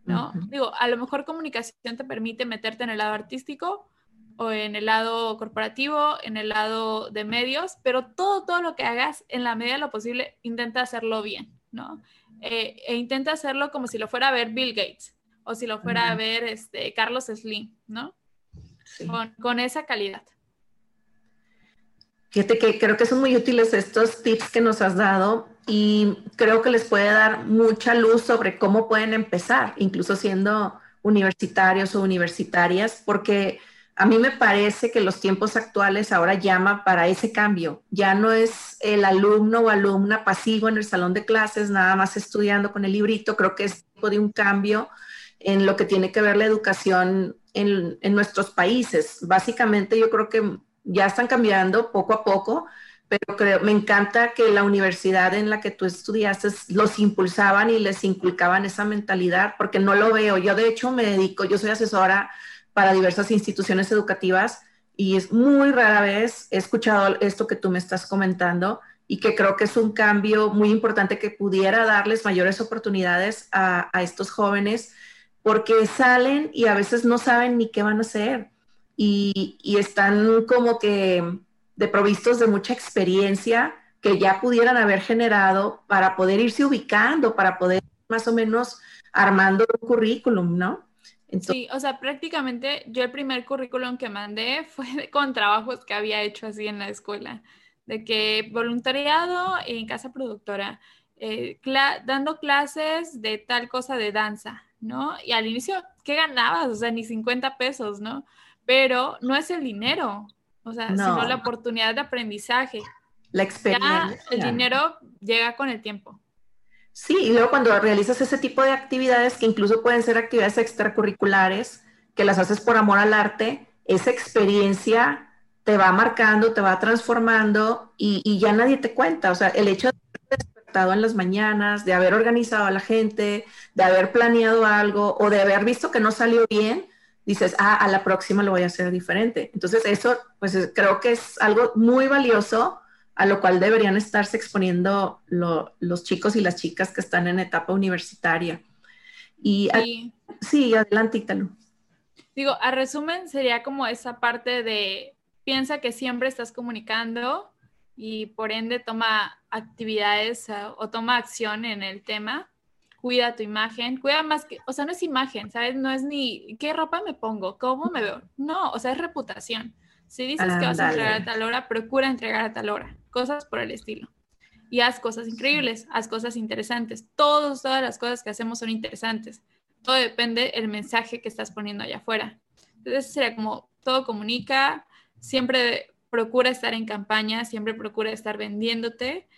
¿no? Digo, a lo mejor comunicación te permite meterte en el lado artístico o en el lado corporativo, en el lado de medios, pero todo, todo lo que hagas, en la medida de lo posible, intenta hacerlo bien, ¿no? Eh, e intenta hacerlo como si lo fuera a ver Bill Gates o si lo fuera a ver este, Carlos Slim, ¿no? Con, esa calidad.
Fíjate que creo que son muy útiles estos tips que nos has dado y creo que les puede dar mucha luz sobre cómo pueden empezar, incluso siendo universitarios o universitarias, porque a mí me parece que los tiempos actuales ahora llama para ese cambio. Ya no es el alumno o alumna pasivo en el salón de clases, nada más estudiando con el librito. Creo que es tipo de un cambio en lo que tiene que ver la educación en, nuestros países. Básicamente yo creo que ya están cambiando poco a poco, pero creo, me encanta que la universidad en la que tú estudiaste los impulsaban y les inculcaban esa mentalidad, porque no lo veo. Yo de hecho me dedico, yo soy asesora para diversas instituciones educativas y es muy rara vez he escuchado esto que tú me estás comentando y que creo que es un cambio muy importante que pudiera darles mayores oportunidades a, a estos jóvenes porque salen y a veces no saben ni qué van a hacer y, están como que de provistos de mucha experiencia que ya pudieran haber generado para poder irse ubicando, para poder más o menos armando un currículum, ¿no?
sí, o sea, prácticamente yo el primer currículum que mandé fue con trabajos que había hecho así en la escuela, de que voluntariado en casa productora, eh, dando clases de tal cosa de danza, ¿no? Y al inicio, ¿qué ganabas? O sea, ni 50 pesos, ¿no? Pero no es el dinero, o sea, sino la oportunidad de aprendizaje.
la experiencia.
el dinero llega con el tiempo.
Sí, y luego cuando realizas ese tipo de actividades, que incluso pueden ser actividades extracurriculares, que las haces por amor al arte, esa experiencia te va marcando, te va transformando y, ya nadie te cuenta. O sea, el hecho de despertado en las mañanas, de haber organizado a la gente, de haber planeado algo o de haber visto que no salió bien, dices, ah, a la próxima lo voy a hacer diferente. Entonces, eso, pues creo que es algo muy valioso a lo cual deberían estarse exponiendo los chicos y las chicas que están en etapa universitaria. Y sí, adelante, Ítalo.
Digo, a resumen sería como esa parte de piensa que siempre estás comunicando y por ende toma actividades uh, o toma acción en el tema. Cuida tu imagen, cuida más que, o sea, no es imagen, ¿sabes? No es ni qué ropa me pongo, cómo me veo. No, o sea, es reputación. Si dices que vas a entregar a tal hora, procura entregar a tal hora, cosas por el estilo. Y haz cosas increíbles, haz cosas interesantes. Todos, todas las cosas que hacemos son interesantes. Todo depende del mensaje que estás poniendo allá afuera. Entonces sería como todo comunica, siempre procura estar en campaña, siempre procura estar vendiéndote,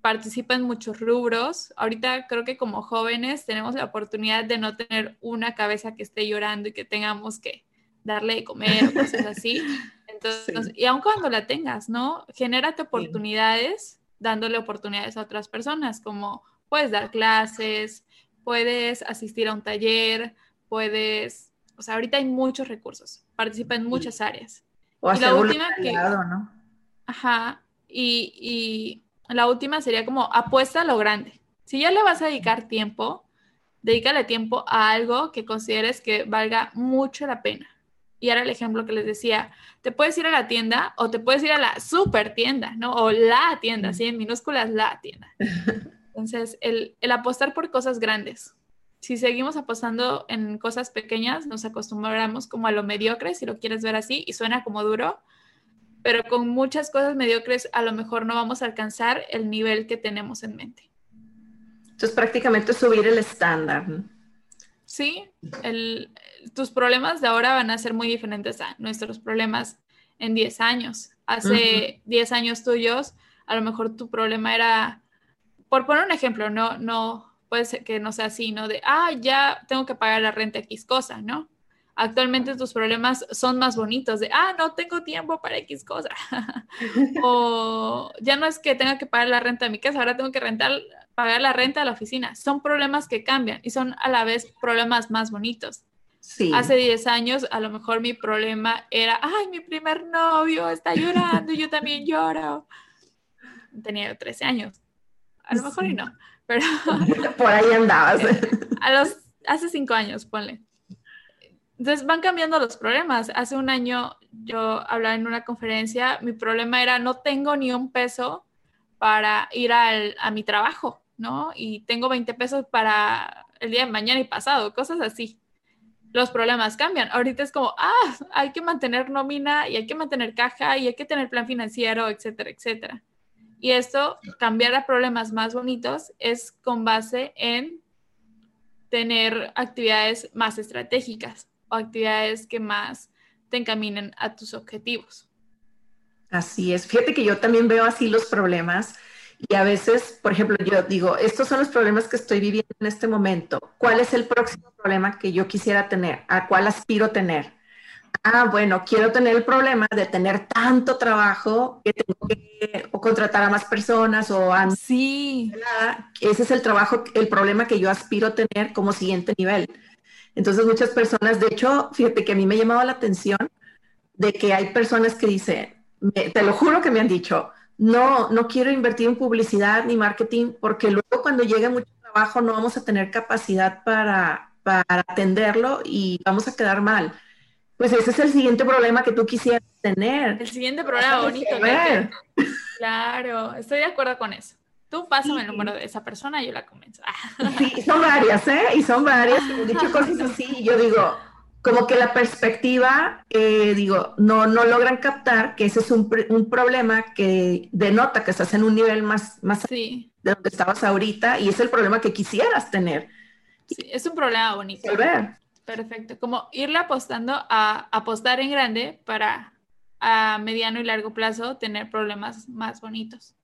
participa en muchos rubros. Ahorita creo que como jóvenes tenemos la oportunidad de no tener una cabeza que esté llorando y que tengamos que darle de comer o cosas así. Entonces, y aun cuando la tengas, ¿no? Genérate oportunidades dándole oportunidades a otras personas, como puedes dar clases, puedes asistir a un taller, puedes, o sea, ahorita hay muchos recursos, participa en muchas áreas.
O y la última que, ¿no?
Ajá, y, y la última sería como apuesta a lo grande. Si ya le vas a dedicar tiempo, dedícale tiempo a algo que consideres que valga mucho la pena y era el ejemplo que les decía, te puedes ir a la tienda o te puedes ir a la super tienda, ¿no? O la tienda, así en minúsculas, la tienda. Entonces, el, el apostar por cosas grandes. Si seguimos apostando en cosas pequeñas, nos acostumbramos como a lo mediocre, si lo quieres ver así, y suena como duro, pero con muchas cosas mediocres a lo mejor no vamos a alcanzar el nivel que tenemos en mente.
Entonces, prácticamente subir el estándar.
Sí, tus problemas de ahora van a ser muy diferentes a nuestros problemas en 10 años. Hace 10 años tuyos, a lo mejor tu problema era, por poner un ejemplo, no, no, puede ser que no sea así, ¿no? De, ah, ya tengo que pagar la renta X cosa, ¿no? Actualmente tus problemas son más bonitos, de, ah, no tengo tiempo para X cosa. o ya no es que tenga que pagar la renta de mi casa, ahora tengo que rentar pagar la renta de la oficina. Son problemas que cambian y son a la vez problemas más bonitos. Sí. Hace 10 años a lo mejor mi problema era, ay, mi primer novio está llorando y yo también lloro. Tenía 13 años. A lo mejor y no, pero...
Por ahí andabas.
A los, hace 5 años, ponle. Entonces van cambiando los problemas. Hace un año yo hablaba en una conferencia, mi problema era no tengo ni un peso para ir al, a mi trabajo. ¿no? Y tengo 20 pesos para el día de mañana y pasado, cosas así. Los problemas cambian. Ahorita es como, ah, hay que mantener nómina y hay que mantener caja y hay que tener plan financiero, etcétera, etcétera. Y esto, cambiar a problemas más bonitos, es con base en tener actividades más estratégicas o actividades que más te encaminen a tus objetivos.
Así es. Fíjate que yo también veo así los problemas y a veces, por ejemplo, yo digo, estos son los problemas que estoy viviendo en este momento. ¿Cuál es el próximo problema que yo quisiera tener? ¿A cuál aspiro tener? Ah, bueno, quiero tener el problema de tener tanto trabajo que tengo que o contratar a más personas o a...
Sí.
Ese es el trabajo, el problema que yo aspiro a tener como siguiente nivel. Entonces muchas personas, de hecho, fíjate que a mí me ha llamado la atención de que hay personas que dicen, te lo juro que me han dicho, no, no quiero invertir en publicidad ni marketing porque luego cuando llegue mucho trabajo no vamos a tener capacidad para, atenderlo y vamos a quedar mal. Pues ese es el siguiente problema que tú quisieras tener.
El siguiente problema bonito. Claro, estoy de acuerdo con eso. Tú pásame el número de esa persona y yo la comienzo.
Sí, son varias, ¿eh? Y son varias. He dicho cosas así y yo digo, como que la perspectiva, eh, digo, no, no logran captar que ese es un, un, problema que denota que estás en un nivel más, más de donde estabas ahorita y es el problema que quisieras tener.
Sí, es un problema bonito. Perfecto, como irle apostando a apostar en grande para a mediano y largo plazo tener problemas más bonitos.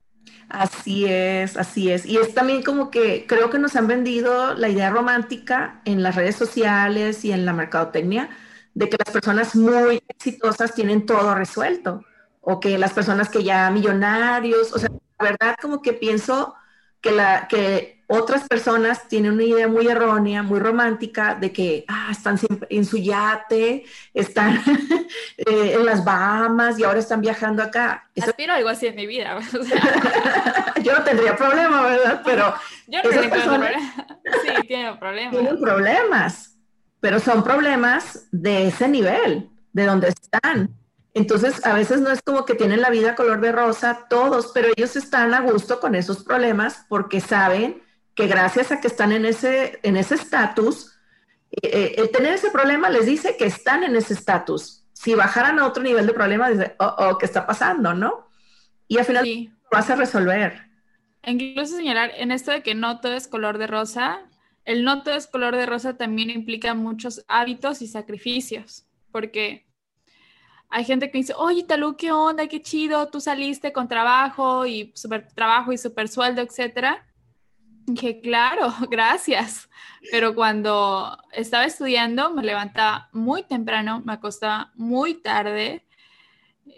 Así es, así es. Y es también como que creo que nos han vendido la idea romántica en las redes sociales y en la mercadotecnia de que las personas muy exitosas tienen todo resuelto o que las personas que ya millonarios, o sea, la verdad como que pienso que, la, que otras personas tienen una idea muy errónea, muy romántica de que ah, están siempre en su yate, están eh, en las Bahamas y ahora están viajando acá.
Aspiro algo así en mi vida.
Yo no tendría problema, ¿verdad? Pero
Yo no tengo problema. Sí, tienen problemas.
Tienen problemas, pero son problemas de ese nivel, de donde están. Entonces, a veces no es como que tienen la vida color de rosa todos, pero ellos están a gusto con esos problemas porque saben que gracias a que están en ese en ese estatus, eh, eh, el tener ese problema les dice que están en ese estatus. Si bajaran a otro nivel de problema, dice, oh, oh, ¿qué está pasando, no? Y al final lo vas a resolver.
Incluso señalar en esto de que no todo es color de rosa, el no todo es color de rosa también implica muchos hábitos y sacrificios, porque hay gente que dice, oye, Talú, ¿qué onda? Qué chido, tú saliste con trabajo y super trabajo y super sueldo, etcétera. Que claro, gracias. Pero cuando estaba estudiando, me levantaba muy temprano, me acostaba muy tarde,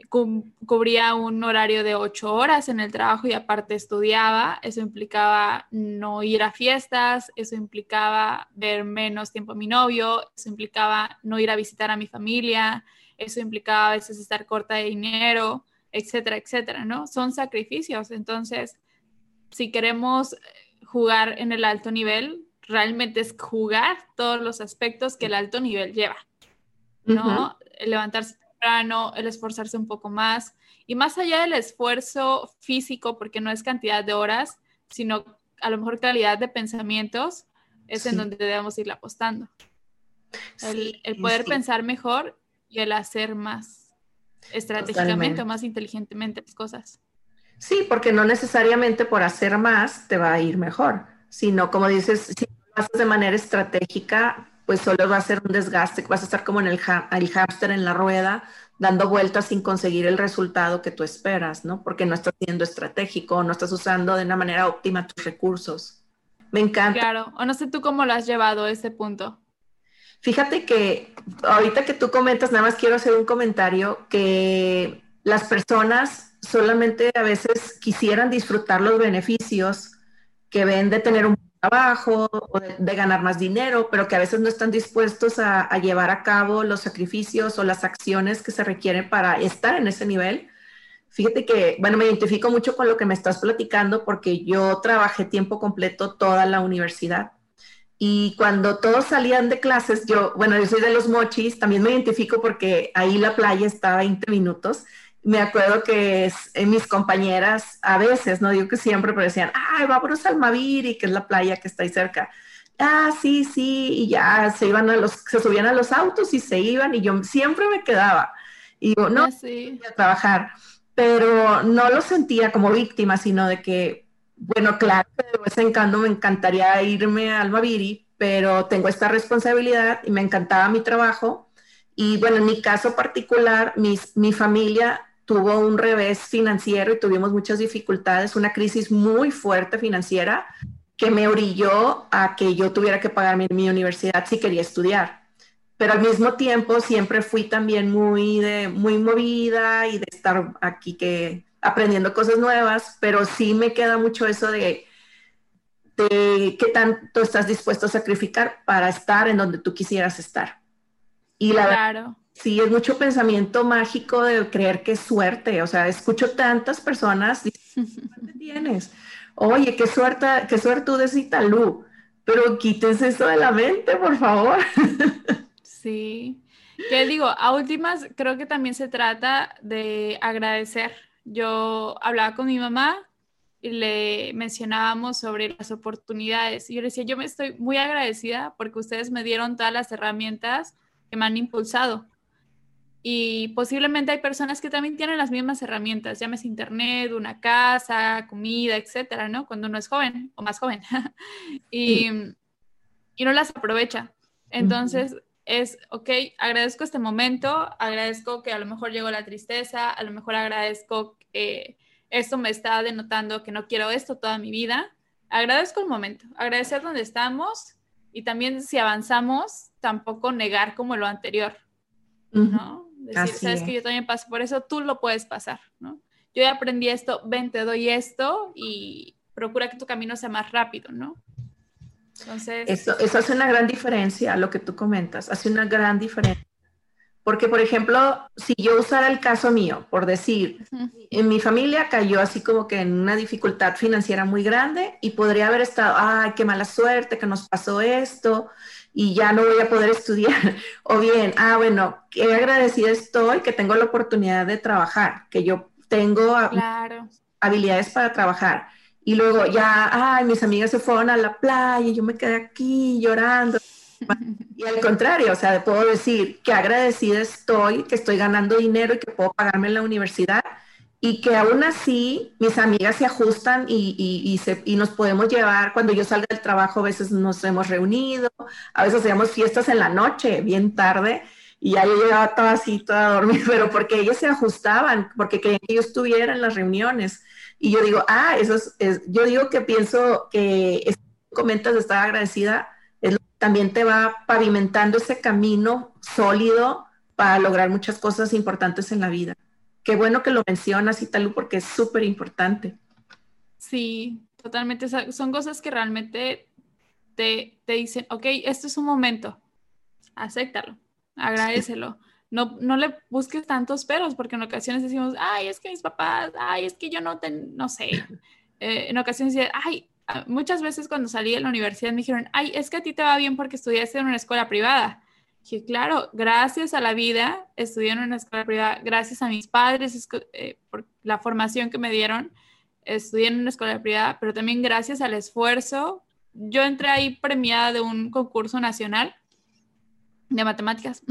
cubría un horario de ocho horas en el trabajo y aparte estudiaba. Eso implicaba no ir a fiestas, eso implicaba ver menos tiempo a mi novio, eso implicaba no ir a visitar a mi familia, eso implicaba a veces estar corta de dinero, etcétera, etcétera, ¿no? Son sacrificios. Entonces, si queremos jugar en el alto nivel, realmente es jugar todos los aspectos que el alto nivel lleva, ¿no? el levantarse temprano, el esforzarse un poco más. Y más allá del esfuerzo físico, porque no es cantidad de horas, sino a lo mejor calidad de pensamientos, es en donde debemos ir apostando. El, poder pensar mejor y el hacer más estratégicamente o más inteligentemente las cosas.
Sí, porque no necesariamente por hacer más te va a ir mejor, sino como dices, si lo haces de manera estratégica, pues solo va a ser un desgaste, vas a estar como en el, el hámster en la rueda, dando vueltas sin conseguir el resultado que tú esperas, ¿no? Porque no estás siendo estratégico, no estás usando de una manera óptima tus recursos. Me encanta.
Claro, o no sé tú cómo lo has llevado a ese punto.
Fíjate que ahorita que tú comentas, nada más quiero hacer un comentario que las personas solamente a veces quisieran disfrutar los beneficios que ven de tener un trabajo o de, ganar más dinero, pero que a veces no están dispuestos a, a, llevar a cabo los sacrificios o las acciones que se requieren para estar en ese nivel. Fíjate que, bueno, me identifico mucho con lo que me estás platicando porque yo trabajé tiempo completo toda la universidad y cuando todos salían de clases, yo, bueno, yo soy de los mochis, también me identifico porque ahí la playa está a 20 minutos. Me acuerdo que es, eh, mis compañeras a veces, no digo que siempre, pero decían, ay, vámonos al Maviri, que es la playa que está ahí cerca. Ah, sí, sí, y ya se iban a los, se subían a los autos y se iban, y yo siempre me quedaba. Y digo, no, sí. a trabajar. Pero no lo sentía como víctima, sino de que bueno, claro, de vez en cuando me encantaría irme al Maviri, pero tengo esta responsabilidad y me encantaba mi trabajo. Y bueno, en mi caso particular, mi familia tuvo un revés financiero y tuvimos muchas dificultades, una crisis muy fuerte financiera que me orilló a que yo tuviera que pagar mi, mi universidad si quería estudiar. Pero al mismo tiempo siempre fui también muy, de, muy movida y de estar aquí que aprendiendo cosas nuevas, pero sí me queda mucho eso de, de qué tanto estás dispuesto a sacrificar para estar en donde tú quisieras estar. Y la verdad, sí, es mucho pensamiento mágico de creer que es suerte. O sea, escucho tantas personas, ¿qué tienes? Oye, qué suerte, qué suerte tú de Italú, pero quítense eso de la mente, por favor.
sí. Que digo, a últimas, creo que también se trata de agradecer yo hablaba con mi mamá y le mencionábamos sobre las oportunidades. Y yo le decía, yo me estoy muy agradecida porque ustedes me dieron todas las herramientas que me han impulsado. Y posiblemente hay personas que también tienen las mismas herramientas, llámese internet, una casa, comida, etcétera, ¿no? Cuando uno es joven o más joven. y, y no las aprovecha. Entonces, es, ok, agradezco este momento, agradezco que a lo mejor llegó la tristeza, a lo mejor agradezco que esto me está denotando que no quiero esto toda mi vida. Agradezco el momento, agradecer donde estamos y también si avanzamos, tampoco negar como lo anterior, ¿no? Decir, sabes que yo también paso por eso, tú lo puedes pasar, ¿no? Yo ya aprendí esto, ven, te doy esto y procura que tu camino sea más rápido, ¿no?
Entonces... Eso, eso hace una gran diferencia, lo que tú comentas, hace una gran diferencia. Porque, por ejemplo, si yo usara el caso mío, por decir, en mi familia cayó así como que en una dificultad financiera muy grande y podría haber estado, ay, qué mala suerte que nos pasó esto y ya no voy a poder estudiar. O bien, ah, bueno, qué agradecida estoy que tengo la oportunidad de trabajar, que yo tengo habilidades para trabajar. Y luego ya, ay, mis amigas se fueron a la playa y yo me quedé aquí llorando. Y al contrario, o sea, puedo decir que agradecida estoy, que estoy ganando dinero y que puedo pagarme en la universidad y que aún así mis amigas se ajustan y, y, se, y, nos podemos llevar, cuando yo salga del trabajo a veces nos hemos reunido, a veces hacemos fiestas en la noche, bien tarde, y ya yo llegaba toda así, toda a dormir, pero porque ellos se ajustaban, porque querían que yo estuviera en las reuniones. Y yo digo, ah, eso es, yo digo que pienso que comentas de estar agradecida, es, también te va pavimentando ese camino sólido para lograr muchas cosas importantes en la vida qué bueno que lo mencionas, Italu, porque es súper importante.
Sí, totalmente. Son cosas que realmente te, dicen, ok, esto es un momento, acéptalo, agradecelo. No, no le busques tantos peros, porque en ocasiones decimos, ay, es que mis papás, ay, es que yo no, no sé. Eh, en ocasiones ay, muchas veces cuando salí de la universidad me dijeron, ay, es que a ti te va bien porque estudiaste en una escuela privada. Que claro, gracias a la vida estudié en una escuela privada, gracias a mis padres eh, por la formación que me dieron, estudié en una escuela privada, pero también gracias al esfuerzo. Yo entré ahí premiada de un concurso nacional de matemáticas.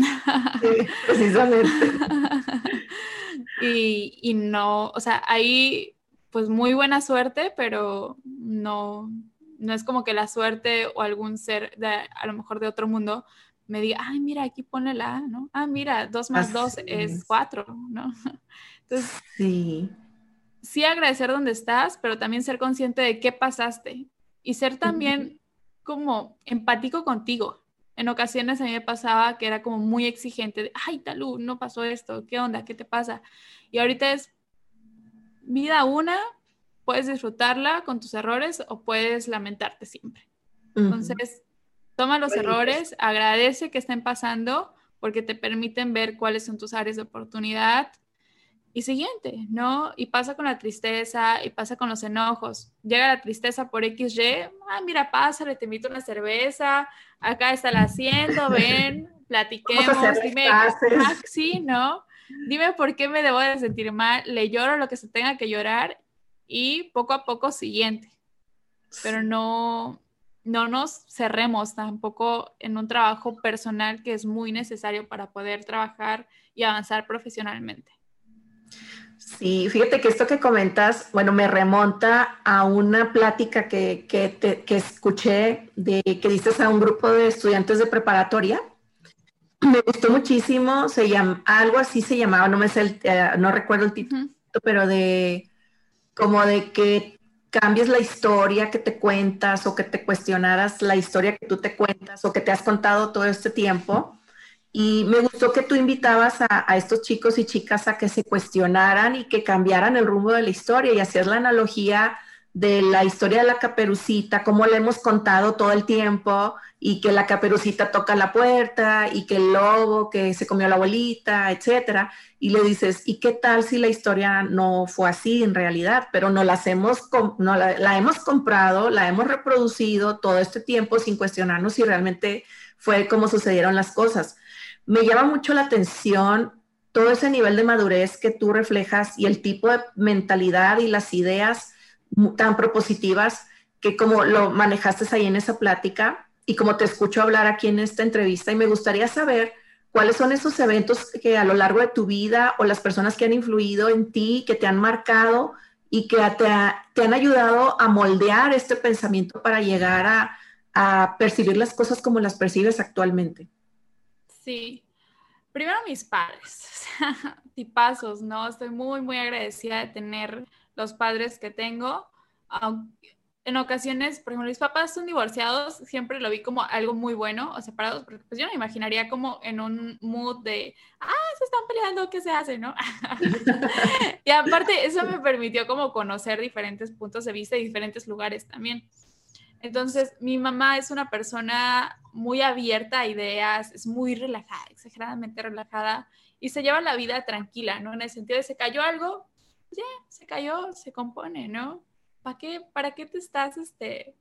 Sí, precisamente. y, y no, o sea, ahí pues muy buena suerte, pero no, no es como que la suerte o algún ser de, a lo mejor de otro mundo me diga, ay, mira, aquí pone la A, ¿no? Ah, mira, dos más dos es cuatro, ¿no? Entonces, sí. sí agradecer donde estás, pero también ser consciente de qué pasaste y ser también como empático contigo. En ocasiones a mí me pasaba que era como muy exigente, de, ay, Talú, no pasó esto, ¿qué onda? ¿Qué te pasa? Y ahorita es vida una, puedes disfrutarla con tus errores o puedes lamentarte siempre. Entonces, Toma los errores, agradece que estén pasando porque te permiten ver cuáles son tus áreas de oportunidad. Y siguiente, ¿no? Y pasa con la tristeza y pasa con los enojos. Llega la tristeza por XY, ah, mira, pásale, te invito una cerveza, acá está el asiento, ven, platiquemos, dime, ah, sí, ¿no? Dime por qué me debo de sentir mal, le lloro lo que se tenga que llorar y poco a poco siguiente. Pero no, no nos cerremos tampoco en un trabajo personal que es muy necesario para poder trabajar y avanzar profesionalmente.
Sí, fíjate que esto que comentas, bueno, me remonta a una plática que, que, escuché de que dices a un grupo de estudiantes de preparatoria. Me gustó muchísimo, se llama, algo así se llamaba, no me sé, eh, no recuerdo el título, pero de como de que cambies la historia que te cuentas o que te cuestionaras la historia que tú te cuentas o que te has contado todo este tiempo. Y me gustó que tú invitabas a, estos chicos y chicas a que se cuestionaran y que cambiaran el rumbo de la historia y hacías la analogía de la historia de la caperucita, cómo le hemos contado todo el tiempo y que la caperucita toca la puerta y que el lobo que se comió la abuelita, etcétera, y le dices, ¿y qué tal si la historia no fue así en realidad? Pero no las hemos no la, la, hemos comprado, la hemos reproducido todo este tiempo sin cuestionarnos si realmente fue como sucedieron las cosas. Me llama mucho la atención todo ese nivel de madurez que tú reflejas y el tipo de mentalidad y las ideas tan propositivas que como lo manejaste ahí en esa plática y como te escucho hablar aquí en esta entrevista y me gustaría saber cuáles son esos eventos que a lo largo de tu vida o las personas que han influido en ti, que te han marcado y que te, han ayudado a moldear este pensamiento para llegar a percibir las cosas como las percibes actualmente.
Sí. Primero mis padres, tipazos, ¿no? Estoy muy, muy agradecida de tener los padres que tengo. En ocasiones, por ejemplo, mis papás son divorciados, siempre lo vi como algo muy bueno o separados, porque pues yo me imaginaría como en un mood de, ah, se están peleando, ¿qué se hace, no? y aparte, eso me permitió como conocer diferentes puntos de vista y diferentes lugares también. Entonces, mi mamá es una persona muy abierta a ideas, es muy relajada, exageradamente relajada y se lleva la vida tranquila, ¿no? En el sentido de se cayó algo, ya, se cayó, se compone, ¿no? ¿Para qué, ¿Para qué te estás, este,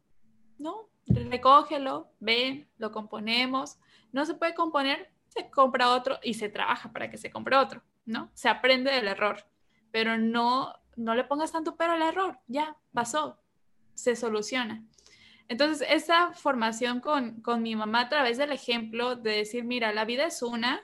no? Recógelo, ven, lo componemos. No se puede componer, se compra otro y se trabaja para que se compre otro, ¿no? Se aprende del error, pero no, no le pongas tanto pero al error, ya, pasó, se soluciona. Entonces, esa formación con, con mi mamá a través del ejemplo de decir, mira, la vida es una,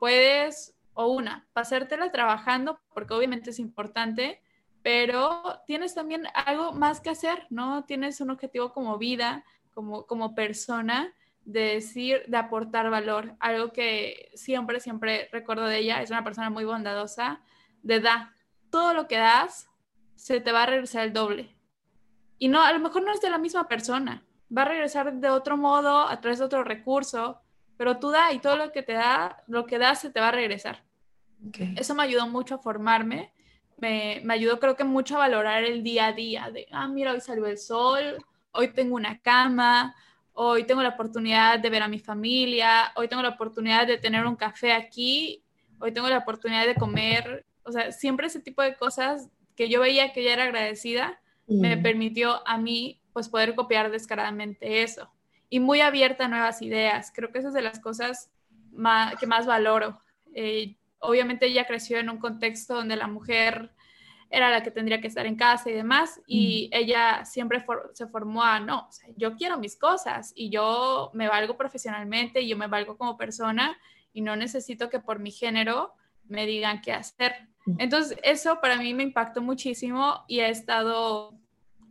puedes, o una, pasártela trabajando, porque obviamente es importante, pero tienes también algo más que hacer, ¿no? Tienes un objetivo como vida, como, como persona, de decir, de aportar valor, algo que siempre, siempre recuerdo de ella, es una persona muy bondadosa, de da, todo lo que das, se te va a regresar el doble, y no, a lo mejor no es de la misma persona, va a regresar de otro modo, a través de otro recurso, pero tú da y todo lo que te da, lo que das se te va a regresar. Eso me ayudó mucho a formarme, me, me, ayudó creo que mucho a valorar el día a día, de, ah, mira, hoy salió el sol, hoy tengo una cama, hoy tengo la oportunidad de ver a mi familia, hoy tengo la oportunidad de tener un café aquí, hoy tengo la oportunidad de comer, o sea, siempre ese tipo de cosas que yo veía que ya era agradecida, me permitió a mí pues poder copiar descaradamente eso y muy abierta a nuevas ideas. Creo que esa es de las cosas que más valoro. Eh, obviamente ella creció en un contexto donde la mujer era la que tendría que estar en casa y demás, y ella siempre se formó a, no, yo quiero mis cosas y yo me valgo profesionalmente y yo me valgo como persona y no necesito que por mi género me digan qué hacer. Entonces, eso para mí me impactó muchísimo y he estado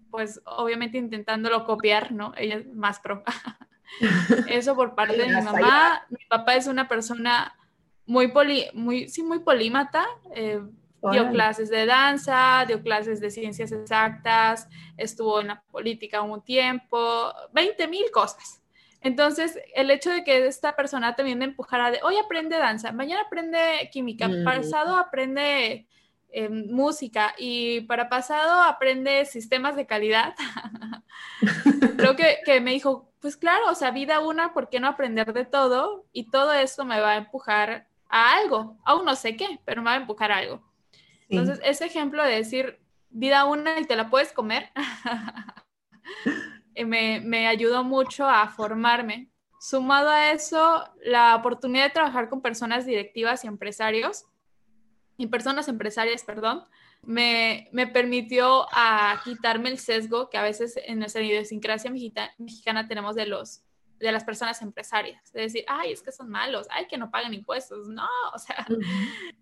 pues obviamente intentándolo copiar, ¿no? Ella es más pro. Eso por parte de mi mamá. Mi papá es una persona muy, poli, muy, sí, muy polímata. Eh, dio clases de danza, dio clases de ciencias exactas, estuvo en la política un tiempo, 20 mil cosas. Entonces, el hecho de que esta persona también me empujara de, hoy aprende danza, mañana aprende química, mm. pasado aprende música y para pasado aprende sistemas de calidad. Creo que, que, me dijo, pues claro, o sea, vida una, ¿por qué no aprender de todo? Y todo esto me va a empujar a algo, aún no sé qué, pero me va a empujar a algo. Entonces, ese ejemplo de decir vida una y te la puedes comer, me, me ayudó mucho a formarme. Sumado a eso, la oportunidad de trabajar con personas directivas y empresarios y personas empresarias, perdón, me, me, permitió a quitarme el sesgo que a veces en nuestra idiosincrasia mexicana, tenemos de los de las personas empresarias, de decir, ay, es que son malos, ay, que no pagan impuestos, no, o sea,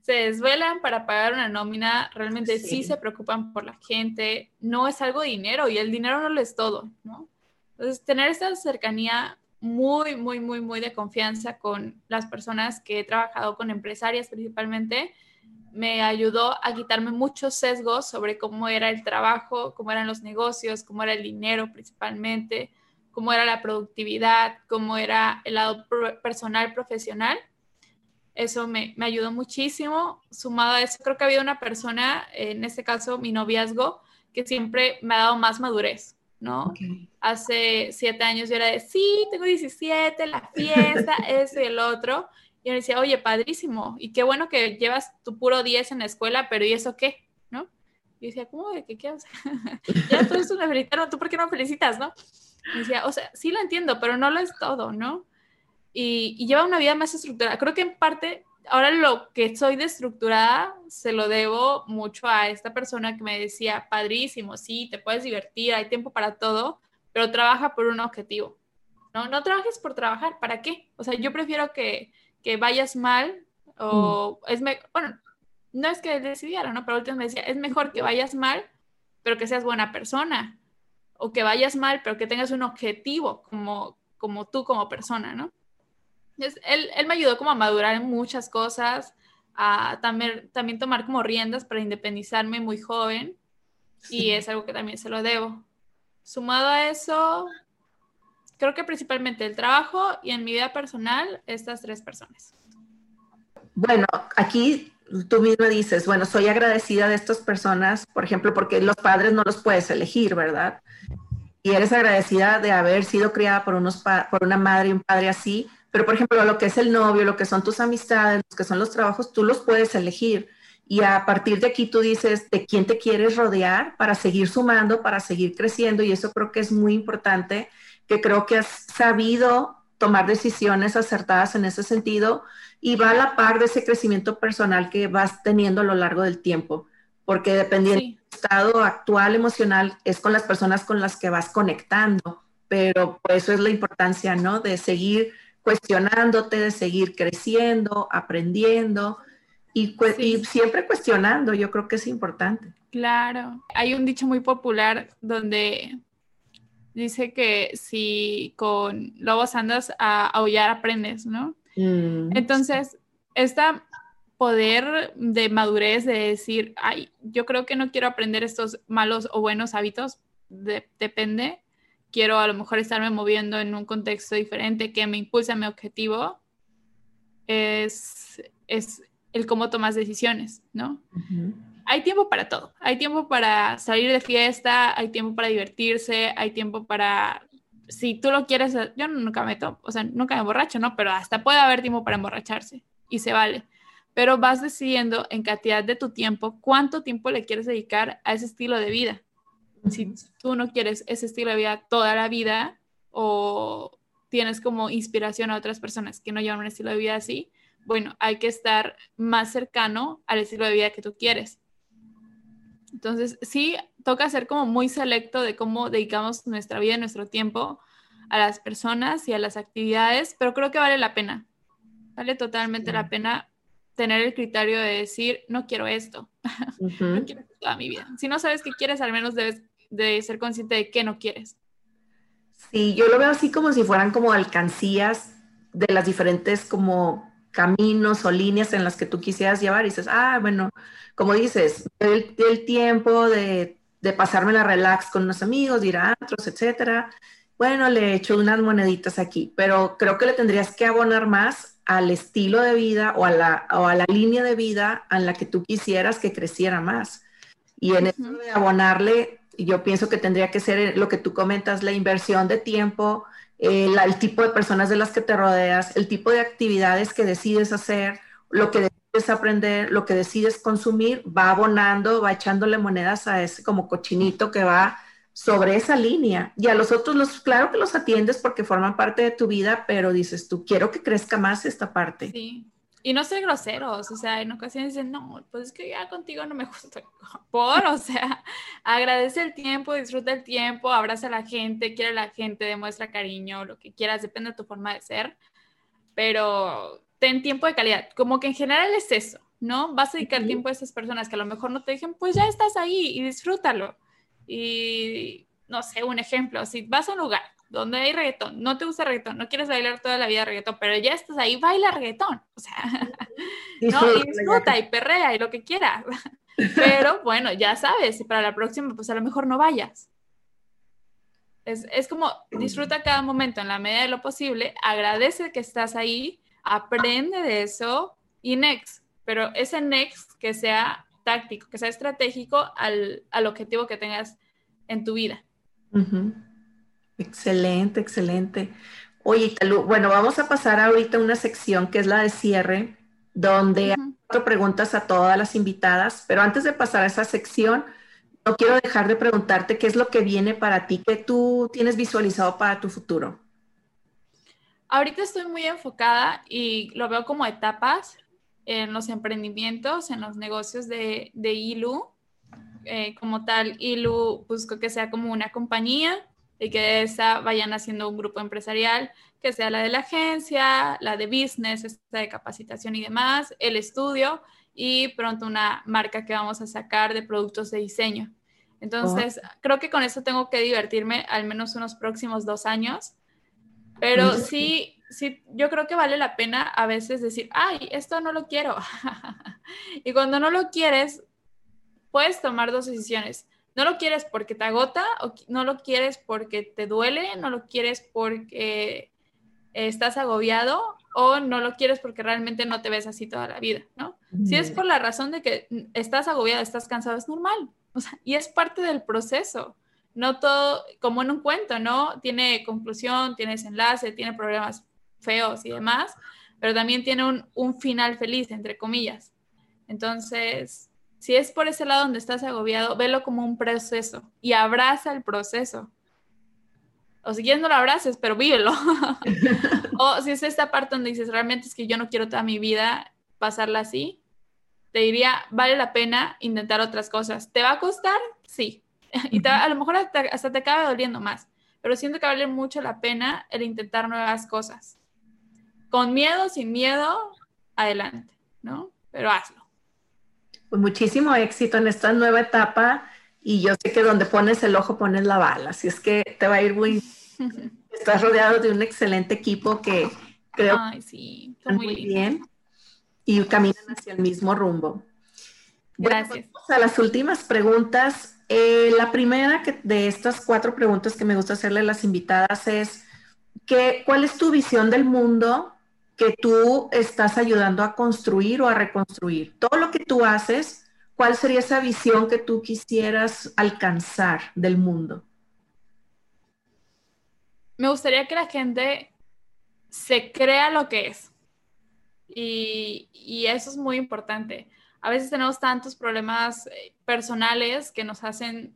se desvelan para pagar una nómina, realmente sí. se preocupan por la gente, no es algo de dinero y el dinero no lo es todo, ¿no? Entonces, tener esta cercanía muy, muy, muy, muy de confianza con las personas que he trabajado con empresarias principalmente, me ayudó a quitarme muchos sesgos sobre cómo era el trabajo, cómo eran los negocios, cómo era el dinero principalmente, cómo era la productividad, cómo era el lado personal, profesional. Eso me, me, ayudó muchísimo. Sumado a eso, creo que había una persona, en este caso mi noviazgo, que siempre me ha dado más madurez, ¿no? Hace siete años yo era de, sí, tengo 17, la fiesta, eso y el otro. Y yo decía, oye, padrísimo, y qué bueno que llevas tu puro 10 en la escuela, pero ¿y eso qué? ¿No? Y decía, ¿cómo de qué qué? Ya esto me felicitaron, ¿tú por qué no felicitas, no? Y decía, o sea, sí lo entiendo, pero no lo es todo, ¿no? Y, y lleva una vida más estructurada. Creo que en parte, ahora lo que soy de estructurada se lo debo mucho a esta persona que me decía, padrísimo, sí, te puedes divertir, hay tiempo para todo, pero trabaja por un objetivo. No, no trabajes por trabajar, ¿para qué? O sea, yo prefiero que, que vayas mal o mm. es, bueno, no es que decidiera, ¿no? Pero último me decía, es mejor que vayas mal, pero que seas buena persona, o que vayas mal, pero que tengas un objetivo como, como tú como persona, ¿no? él, él, me ayudó como a madurar en muchas cosas, a también, también tomar como riendas para independizarme muy joven y es algo que también se lo debo. Sumado a eso, creo que principalmente el trabajo y en mi vida personal, estas tres personas.
Bueno, aquí tú misma dices, bueno, soy agradecida de estas personas, por ejemplo, porque los padres no los puedes elegir, ¿verdad? Y eres agradecida de haber sido criada por, unos por una madre y un padre así, pero por ejemplo, lo que es el novio, lo que son tus amistades, lo que son los trabajos, tú los puedes elegir. Y a partir de aquí tú dices de quién te quieres rodear para seguir sumando, para seguir creciendo. Y eso creo que es muy importante, que creo que has sabido tomar decisiones acertadas en ese sentido y va a la par de ese crecimiento personal que vas teniendo a lo largo del tiempo. Porque dependiendo del estado actual emocional, es con las personas con las que vas conectando. Pero por eso es la importancia, ¿no? De seguir cuestionándote, de seguir creciendo, aprendiendo y, siempre cuestionando, yo creo que es importante.
Claro, hay un dicho muy popular donde dice que si con lobos andas a aullar aprendes, ¿no? Mm, Entonces, este poder de madurez de decir, ay, yo creo que no quiero aprender estos malos o buenos hábitos, depende, quiero a lo mejor estarme moviendo en un contexto diferente que me impulse a mi objetivo, es, es el cómo tomas decisiones, ¿no? Hay tiempo para todo. Hay tiempo para salir de fiesta, hay tiempo para divertirse, hay tiempo para... Si tú lo quieres, yo nunca me tomo, o sea, nunca me emborracho, ¿no? Pero hasta puede haber tiempo para emborracharse y se vale. Pero vas decidiendo en cantidad de tu tiempo cuánto tiempo le quieres dedicar a ese estilo de vida si tú no quieres ese estilo de vida toda la vida o tienes como inspiración a otras personas que no llevan un estilo de vida así, bueno, hay que estar más cercano al estilo de vida que tú quieres. Entonces, sí, toca ser como muy selecto de cómo dedicamos nuestra vida y nuestro tiempo a las personas y a las actividades, pero creo que vale la pena. Vale totalmente la pena tener el criterio de decir, no quiero esto, no quiero toda mi vida. Si no sabes qué quieres, al menos debes de ser consciente de qué no quieres.
Sí, yo lo veo así como si fueran como alcancías de las diferentes como caminos o líneas en las que tú quisieras llevar y dices, ah, bueno, como dices, el, el tiempo de, de pasarme la relax con unos amigos, ir a otros, etcétera. Bueno, le he hecho unas moneditas aquí, pero creo que le tendrías que abonar más al estilo de vida o a la, o a la línea de vida en la que tú quisieras que creciera más. Y en eso de abonarle, yo pienso que tendría que ser lo que tú comentas, la inversión de tiempo, el, tipo de personas de las que te rodeas, el tipo de actividades que decides hacer, lo que decides aprender, lo que decides consumir, va abonando, va echándole monedas a ese como cochinito que va sobre esa línea. Y a los otros, los, claro que los atiendes porque forman parte de tu vida, pero dices tú, quiero que crezca más esta parte.
Sí. Y no ser groseros, o sea, en ocasiones dicen, no, pues es que ya contigo no me gusta. Por, o sea, agradece el tiempo, disfruta el tiempo, abraza a la gente, quiere a la gente, demuestra cariño, lo que quieras, depende de tu forma de ser. Pero ten tiempo de calidad. Como que en general es eso, ¿no? Vas a dedicar tiempo a esas personas que a lo mejor no te dejen, pues ya estás ahí y disfrútalo. Y no sé, un ejemplo, si vas a un lugar donde hay reggaetón, no te gusta reggaetón, no quieres bailar toda la vida reggaetón, pero ya estás ahí, baila reggaetón, o sea, ¿no? Y disfruta y perrea y lo que quieras. Pero bueno, ya sabes, para la próxima, pues a lo mejor no vayas. Es, es como disfruta cada momento en la medida de lo posible, agradece que estás ahí, aprende de eso y next, pero ese next que sea táctico, que sea estratégico al, al objetivo que tengas en tu vida.
Excelente, excelente. Oye, bueno, vamos a pasar ahorita a una sección que es la de cierre, donde uh preguntas a todas las invitadas, pero antes de pasar a esa sección, no quiero dejar de preguntarte qué es lo que viene para ti, qué tú tienes visualizado para tu futuro.
Ahorita estoy muy enfocada y lo veo como etapas en los emprendimientos, en los negocios de, de ILU. Eh, como tal, ILU busco que sea como una compañía y que de esa vayan haciendo un grupo empresarial, que sea la de la agencia, la de business, esta de capacitación y demás, el estudio y pronto una marca que vamos a sacar de productos de diseño. Entonces, creo que con eso tengo que divertirme al menos unos próximos dos años Pero sí, sí, yo creo que vale la pena a veces decir, ay, esto no lo quiero. y cuando no lo quieres, puedes tomar dos decisiones. No lo quieres porque te agota, o no lo quieres porque te duele, no lo quieres porque estás agobiado o no lo quieres porque realmente no te ves así toda la vida, ¿no? Si es por la razón de que estás agobiado, estás cansado, es normal. O sea, y es parte del proceso. No todo, como en un cuento, ¿no? Tiene conclusión, tiene desenlace, tiene problemas feos y demás, pero también tiene un, un final feliz, entre comillas. Entonces, si es por ese lado donde estás agobiado, velo como un proceso y abraza el proceso. O si quieres no lo abraces, pero vívelo. o si es esta parte donde dices, realmente es que yo no quiero toda mi vida pasarla así, te diría, vale la pena intentar otras cosas. ¿Te va a costar? Sí. y a lo mejor hasta, hasta te acaba doliendo más, pero siento que vale mucho la pena el intentar nuevas cosas. Con miedo, sin miedo, adelante, ¿no? Pero hazlo.
Pues muchísimo éxito en esta nueva etapa y yo sé que donde pones el ojo pones la bala, así es que te va a ir muy... Estás rodeado de un excelente equipo que creo
Ay, sí, muy,
bien y caminan hacia el mismo rumbo.
Gracias.
vamos a las últimas preguntas. Eh, la primera que, de estas cuatro preguntas que me gusta hacerle a las invitadas es, que, ¿cuál es tu visión del mundo que tú estás ayudando a construir o a reconstruir. Todo lo que tú haces, ¿cuál sería esa visión que tú quisieras alcanzar del mundo?
Me gustaría que la gente se crea lo que es. Y, y eso es muy importante. A veces tenemos tantos problemas eh, personales que nos hacen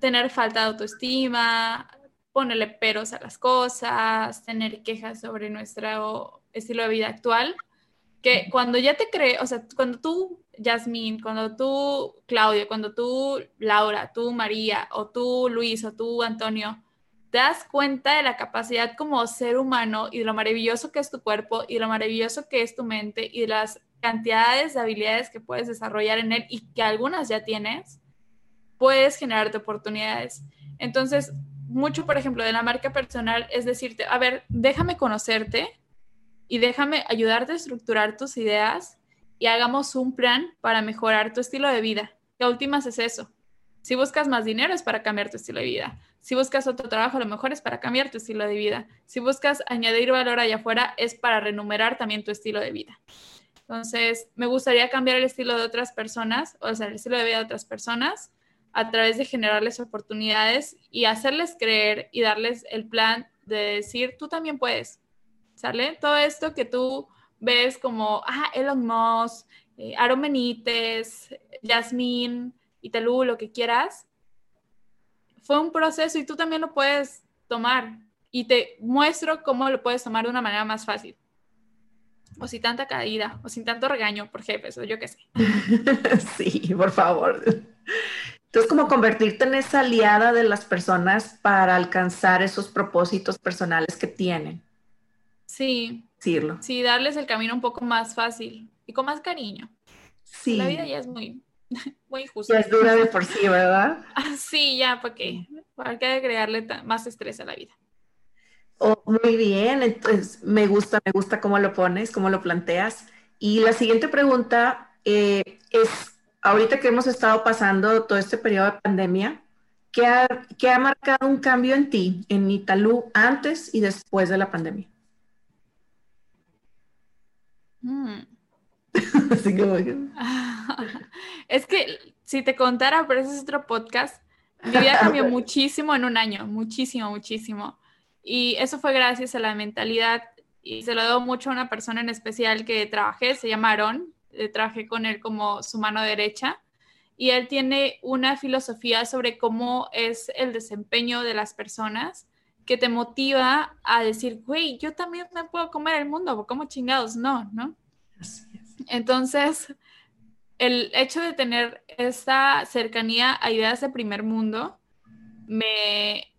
tener falta de autoestima, ponerle peros a las cosas, tener quejas sobre nuestro estilo de vida actual, que cuando ya te crees, o sea, cuando tú, Yasmín, cuando tú, Claudio, cuando tú, Laura, tú, María, o tú, Luis, o tú, Antonio, te das cuenta de la capacidad como ser humano y de lo maravilloso que es tu cuerpo y lo maravilloso que es tu mente y de las cantidades de habilidades que puedes desarrollar en él y que algunas ya tienes, puedes generarte oportunidades. Entonces, mucho, por ejemplo, de la marca personal es decirte, a ver, déjame conocerte y déjame ayudarte a estructurar tus ideas y hagamos un plan para mejorar tu estilo de vida. Que últimas es eso. Si buscas más dinero es para cambiar tu estilo de vida. Si buscas otro trabajo, a lo mejor es para cambiar tu estilo de vida. Si buscas añadir valor allá afuera, es para renumerar también tu estilo de vida. Entonces, me gustaría cambiar el estilo de otras personas, o sea, el estilo de vida de otras personas, a través de generarles oportunidades y hacerles creer y darles el plan de decir, tú también puedes, ¿sale? Todo esto que tú ves como, ah, Elon Musk, eh, Aaron Benítez, Yasmín, Italú, lo que quieras, fue un proceso y tú también lo puedes tomar y te muestro cómo lo puedes tomar de una manera más fácil. O sin tanta caída, o sin tanto regaño por jefes, o yo qué sé.
sí, por favor. Entonces, como convertirte en esa aliada de las personas para alcanzar esos propósitos personales que tienen.
Sí. Sí, darles el camino un poco más fácil y con más cariño. Sí. La vida ya es muy, muy injusta.
Ya es dura de por sí, ¿verdad?
Ah, sí, ya, ¿para qué? ¿Para qué agregarle más estrés a la vida?
Oh, muy bien, entonces me gusta, me gusta cómo lo pones, cómo lo planteas. Y la siguiente pregunta eh, es, ahorita que hemos estado pasando todo este periodo de pandemia, ¿qué ha, ha marcado un cambio en ti, en Italú, antes y después de la pandemia?
Mm. es que si te contara, pero ese es otro podcast, mi vida cambió muchísimo en un año, muchísimo, muchísimo. Y eso fue gracias a la mentalidad y se lo debo mucho a una persona en especial que trabajé, se llama Aaron, trabajé con él como su mano derecha y él tiene una filosofía sobre cómo es el desempeño de las personas que te motiva a decir, güey, yo también me puedo comer el mundo, ¿cómo chingados? No, ¿no? Entonces, el hecho de tener esta cercanía a ideas de primer mundo me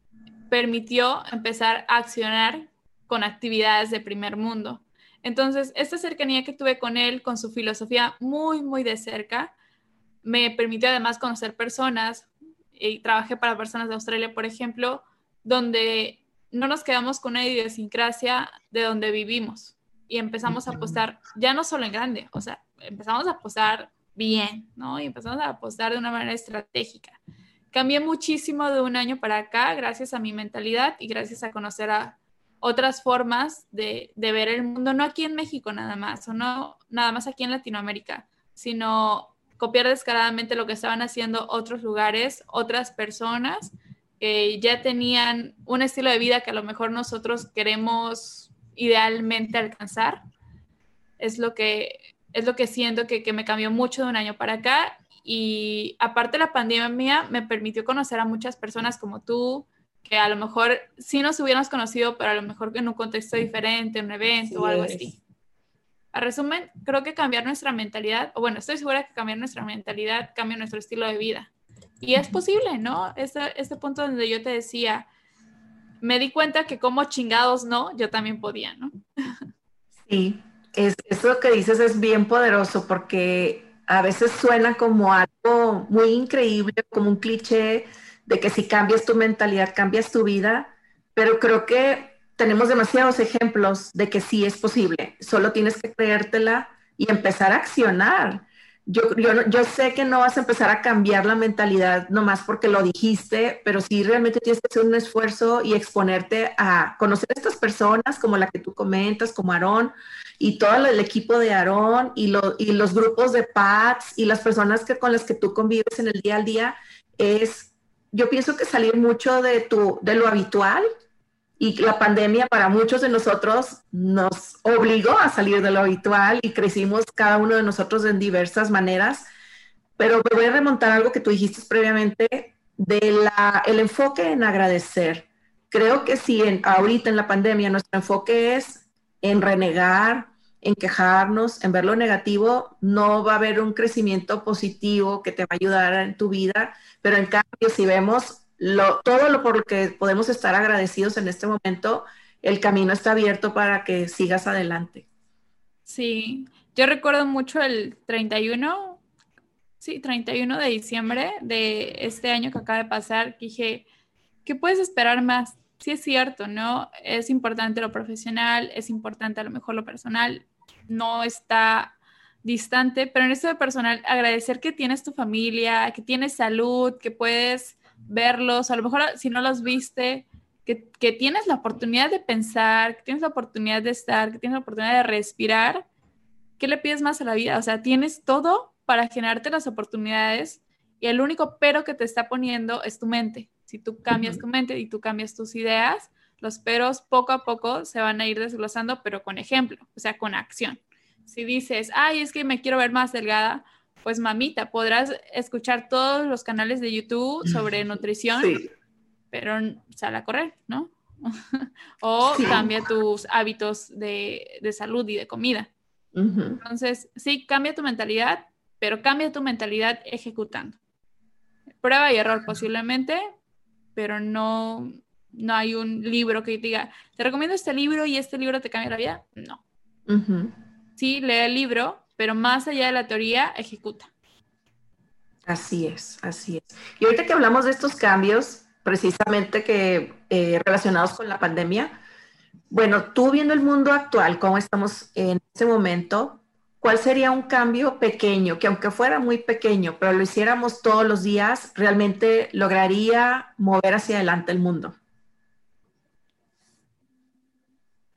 permitió empezar a accionar con actividades de primer mundo. Entonces, esta cercanía que tuve con él, con su filosofía muy, muy de cerca, me permitió además conocer personas y trabajé para personas de Australia, por ejemplo, donde no nos quedamos con una idiosincrasia de donde vivimos y empezamos a apostar ya no solo en grande, o sea, empezamos a apostar bien, ¿no? Y empezamos a apostar de una manera estratégica. Cambié muchísimo de un año para acá gracias a mi mentalidad y gracias a conocer a otras formas de, de ver el mundo, no aquí en México nada más, o no nada más aquí en Latinoamérica, sino copiar descaradamente lo que estaban haciendo otros lugares, otras personas que ya tenían un estilo de vida que a lo mejor nosotros queremos idealmente alcanzar. Es lo que, es lo que siento que, que me cambió mucho de un año para acá. Y aparte la pandemia me permitió conocer a muchas personas como tú, que a lo mejor sí nos hubiéramos conocido, pero a lo mejor en un contexto diferente, en un evento o algo así. A resumen, creo que cambiar nuestra mentalidad, o bueno, estoy segura que cambiar nuestra mentalidad cambia nuestro estilo de vida. Y es posible, ¿no? Este, este punto donde yo te decía, me di cuenta que como chingados no, yo también podía, ¿no?
Sí, es, eso que dices es bien poderoso porque a veces suena como algo muy increíble, como un cliché de que si cambias tu mentalidad, cambias tu vida, pero creo que tenemos demasiados ejemplos de que sí es posible, solo tienes que creértela y empezar a accionar. Yo, yo, yo, sé que no vas a empezar a cambiar la mentalidad nomás porque lo dijiste, pero sí realmente tienes que hacer un esfuerzo y exponerte a conocer a estas personas como la que tú comentas, como Aarón y todo el equipo de Aarón y, y los grupos de PATS y las personas que, con las que tú convives en el día al día, es, yo pienso que salir mucho de, tu, de lo habitual y la pandemia para muchos de nosotros nos obligó a salir de lo habitual y crecimos cada uno de nosotros en diversas maneras. Pero me voy a remontar algo que tú dijiste previamente de el enfoque en agradecer. Creo que si en, ahorita en la pandemia nuestro enfoque es en renegar, en quejarnos, en ver lo negativo, no va a haber un crecimiento positivo que te va a ayudar en tu vida. Pero en cambio, si vemos todo lo por lo que podemos estar agradecidos en este momento, el camino está abierto para que sigas adelante.
Sí, yo recuerdo mucho el 31, sí, 31 de diciembre de este año que acaba de pasar, dije, ¿qué puedes esperar más? Sí es cierto, ¿no? Es importante lo profesional, es importante a lo mejor lo personal, no está distante, pero en esto de personal, agradecer que tienes tu familia, que tienes salud, que puedes verlos, a lo mejor si no los viste, que, que, tienes la oportunidad de pensar, que tienes la oportunidad de estar, que tienes la oportunidad de respirar, ¿qué le pides más a la vida? O sea, tienes todo para generarte las oportunidades y el único pero que te está poniendo es tu mente. Si tú cambias tu mente y tú cambias tus ideas, los peros poco a poco se van a ir desglosando, pero con ejemplo, o sea, con acción. Si dices, ay, es que me quiero ver más delgada, pues mamita, podrás escuchar todos los canales de YouTube sobre nutrición, pero sal a correr, ¿no? o cambia tus hábitos de, salud y de comida. Entonces, sí, cambia tu mentalidad, pero cambia tu mentalidad ejecutando. Prueba y error posiblemente, pero no, no hay un libro que diga, te recomiendo este libro y este libro te cambia la vida. No. Sí, lee el libro, pero más allá de la teoría, ejecuta.
Así es, así es. Y ahorita que hablamos de estos cambios, precisamente que eh, relacionados con la pandemia, bueno, tú viendo el mundo actual, cómo estamos en este momento, ¿cuál sería un cambio pequeño, que aunque fuera muy pequeño, pero lo hiciéramos todos los días, realmente lograría mover hacia adelante el mundo?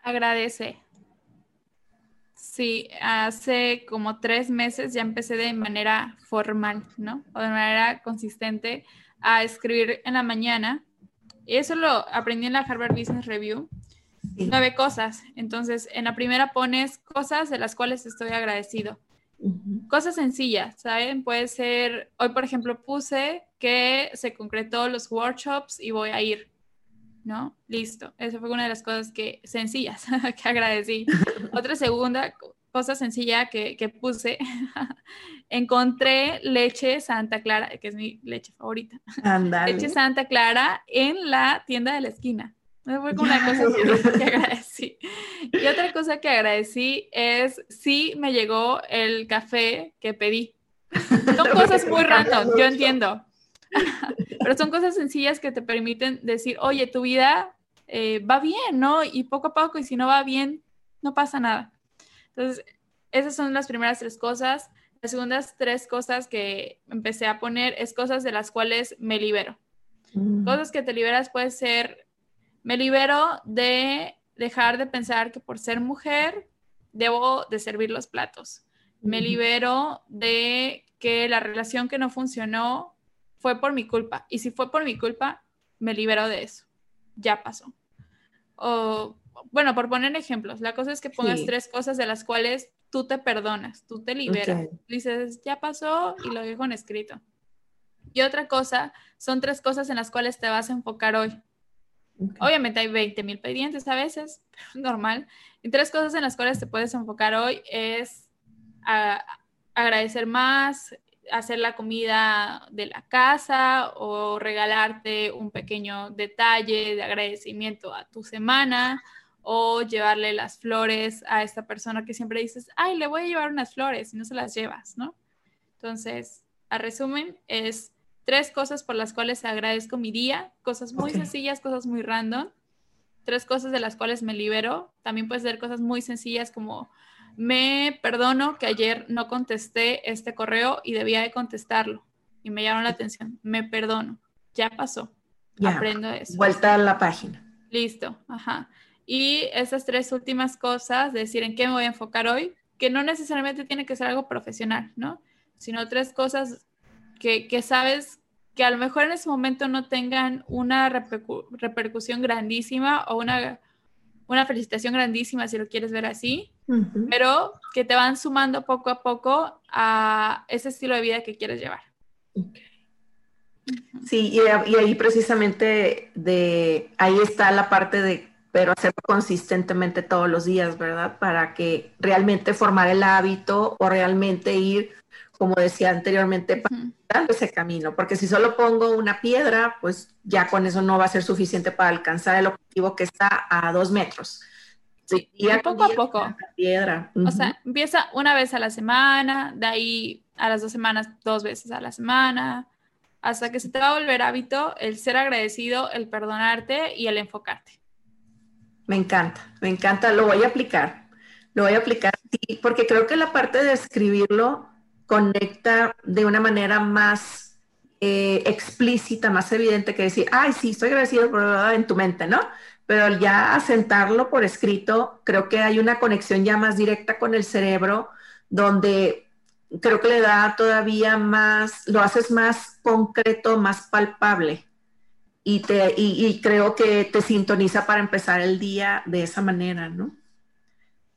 Agradece. Sí, hace como tres meses ya empecé de manera formal, ¿no? O de manera consistente a escribir en la mañana. Y eso lo aprendí en la Harvard Business Review. Nueve cosas. Entonces, en la primera pones cosas de las cuales estoy agradecido. Cosas sencillas, ¿saben? Puede ser, hoy por ejemplo puse que se concretó los workshops y voy a ir. ¿No? Listo. Esa fue una de las cosas que sencillas que agradecí. Otra segunda cosa sencilla que, que puse, encontré leche Santa Clara, que es mi leche favorita. Leche Santa Clara en la tienda de la esquina. Fue una cosa que, agradecí. Y otra cosa que agradecí es sí me llegó el café que pedí. Son cosas muy random, yo entiendo, Pero son cosas sencillas que te permiten decir, oye, tu vida eh, va bien, ¿no? Y poco a poco, y si no va bien, no pasa nada. Entonces, esas son las primeras tres cosas. Las segundas tres cosas que empecé a poner es cosas de las cuales me libero. Mm. Cosas que te liberas puede ser, me libero de dejar de pensar que por ser mujer debo de servir los platos. Me libero de que la relación que no funcionó fue por mi culpa. Y si fue por mi culpa, me libero de eso. Ya pasó. O, bueno, por poner ejemplos, la cosa es que pongas tres cosas de las cuales tú te perdonas, tú te liberas. Dices, ya pasó y lo dejo en escrito. Y otra cosa, son tres cosas en las cuales te vas a enfocar hoy. Obviamente hay 20 mil pendientes a veces, normal. Y tres cosas en las cuales te puedes enfocar hoy es agradecer más, hacer la comida de la casa o regalarte un pequeño detalle de agradecimiento a tu semana o llevarle las flores a esta persona que siempre dices, ay, le voy a llevar unas flores y no se las llevas, ¿no? Entonces, a resumen, es tres cosas por las cuales agradezco mi día, cosas muy sencillas, cosas muy random, tres cosas de las cuales me libero, también puede ser cosas muy sencillas como me perdono que ayer no contesté este correo y debía de contestarlo y me llamó la atención, me perdono, ya pasó, aprendo eso.
Vuelta a la página.
Listo, ajá. Y esas tres últimas cosas, decir en qué me voy a enfocar hoy, que no necesariamente tiene que ser algo profesional, ¿no? Sino tres cosas que, que sabes que a lo mejor en ese momento no tengan una repercusión grandísima o una, una felicitación grandísima, si lo quieres ver así, pero que te van sumando poco a poco a ese estilo de vida que quieres llevar.
Sí, y, y, ahí precisamente de ahí está la parte de pero hacerlo consistentemente todos los días, ¿verdad? Para que realmente formar el hábito o realmente ir, como decía anteriormente, dando ese camino. Porque si solo pongo una piedra, pues ya con eso no va a ser suficiente para alcanzar el objetivo que está a dos metros.
Sí, y poco a poco. Piedra. O sea, empieza una vez a la semana, de ahí a las dos semanas, dos veces a la semana, hasta que se te va a volver hábito el ser agradecido, el perdonarte y el enfocarte.
Me encanta, me encanta, lo voy a aplicar, lo voy a aplicar, porque creo que la parte de escribirlo conecta de una manera más eh, explícita, más evidente que decir, ay, sí, estoy agradecido por en tu mente, ¿no? Pero ya asentarlo por escrito, creo que hay una conexión ya más directa con el cerebro, donde creo que le da todavía más, lo haces más concreto, más palpable y, te, y, creo que te sintoniza para empezar el día de esa manera, ¿no?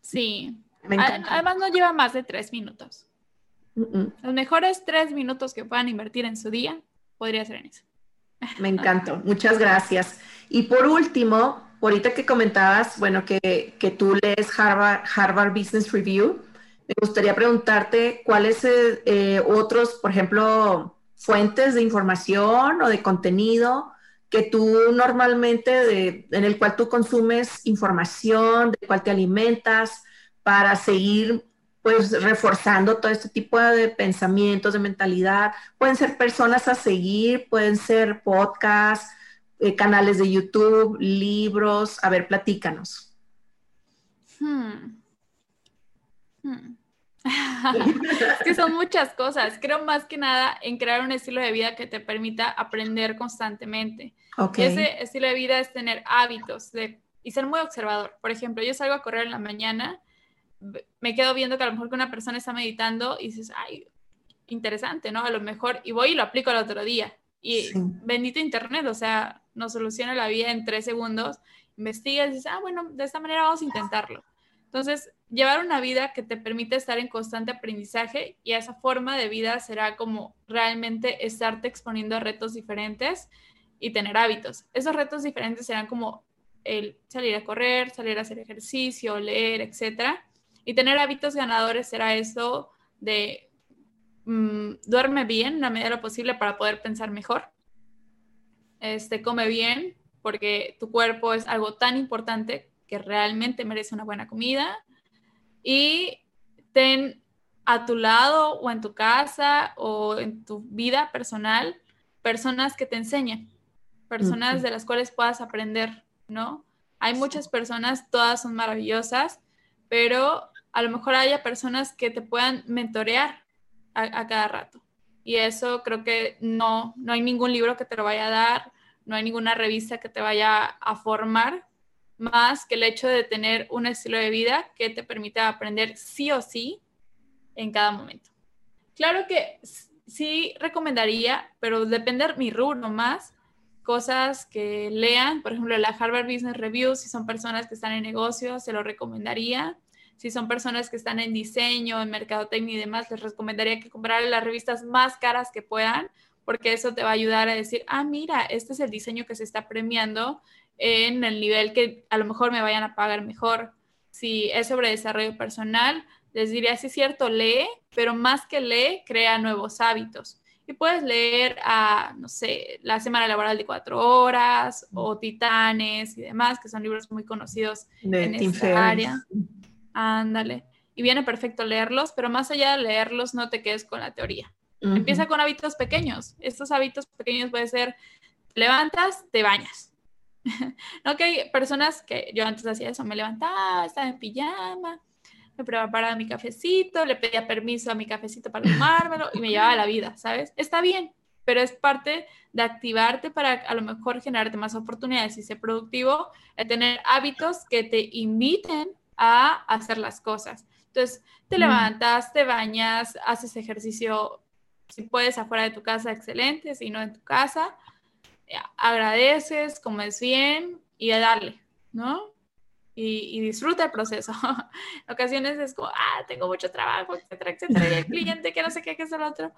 Sí. Además no lleva más de tres minutos. Los mejores tres minutos que puedan invertir en su día podría ser en eso.
Me encantó. Muchas gracias. Y por último, ahorita que comentabas, bueno, que, tú lees Harvard, Harvard Business Review, me gustaría preguntarte cuáles eh, otros, por ejemplo, fuentes de información o de contenido que tú normalmente, en el cual tú consumes información, de cual te alimentas para seguir pues reforzando todo este tipo de pensamientos, de mentalidad. Pueden ser personas a seguir, pueden ser podcasts, eh, canales de YouTube, libros. A ver, platícanos. Hmm.
Hmm. es que son muchas cosas. Creo más que nada en crear un estilo de vida que te permita aprender constantemente. Ese estilo de vida es tener hábitos de, y ser muy observador. Por ejemplo, yo salgo a correr en la mañana, me quedo viendo que a lo mejor que una persona está meditando y dices, ay, interesante, ¿no? A lo mejor, y voy y lo aplico al otro día. Y bendito Internet, o sea, nos soluciona la vida en tres segundos. Investigas y dices, ah, bueno, de esta manera vamos a intentarlo. Entonces, llevar una vida que te permite estar en constante aprendizaje y esa forma de vida será como realmente estarte exponiendo a retos diferentes y tener hábitos. Esos retos diferentes serán como el salir a correr, salir a hacer ejercicio, leer, etc. Y tener hábitos ganadores será eso de mm, duerme bien en la medida de lo posible para poder pensar mejor. Este, come bien porque tu cuerpo es algo tan importante que realmente merece una buena comida. Y ten a tu lado o en tu casa o en tu vida personal personas que te enseñen personas de las cuales puedas aprender ¿no? Hay muchas personas, todas son maravillosas, pero a lo mejor haya personas que te puedan mentorear a, cada rato. Y eso creo que no, no hay ningún libro que te lo vaya a dar, no hay ninguna revista que te vaya a formar, más que el hecho de tener un estilo de vida que te permita aprender sí o sí en cada momento. Claro que sí recomendaría, pero depende de mi rubro más, cosas que lean, por ejemplo, la Harvard Business Review, si son personas que están en negocios, se lo recomendaría. Si son personas que están en diseño, en mercadotecnia y demás, les recomendaría que compraran las revistas más caras que puedan, porque eso te va a ayudar a decir, ah, mira, este es el diseño que se está premiando en el nivel que a lo mejor me vayan a pagar mejor. Si es sobre desarrollo personal, les diría, sí es cierto, lee, pero más que lee, crea nuevos hábitos. Y puedes leer a, no sé, La Semana Laboral de Cuatro Horas o Titanes y demás, que son libros muy conocidos en esta área. Ándale. Y viene perfecto leerlos, pero más allá de leerlos, no te quedes con la teoría. Empieza con hábitos pequeños. Estos hábitos pequeños pueden ser, levantas, te bañas. no que hay personas que yo antes hacía eso, me levantaba, estaba en pijama, me preparaba mi cafecito, le pedía permiso a mi cafecito para tomármelo y me llevaba la vida, ¿sabes? Está bien, pero es parte de activarte para a lo mejor generarte más oportunidades y ser productivo, de tener hábitos que te inviten a hacer las cosas. Entonces, te levantas, te bañas, haces ejercicio, si puedes afuera de tu casa, excelente, si no en tu casa, eh, agradeces, comes bien y a darle, ¿no? Y, disfruta el proceso. en ocasiones es como, ah, tengo mucho trabajo, etcétera, etcétera, y el cliente que no sé qué, que es el otro.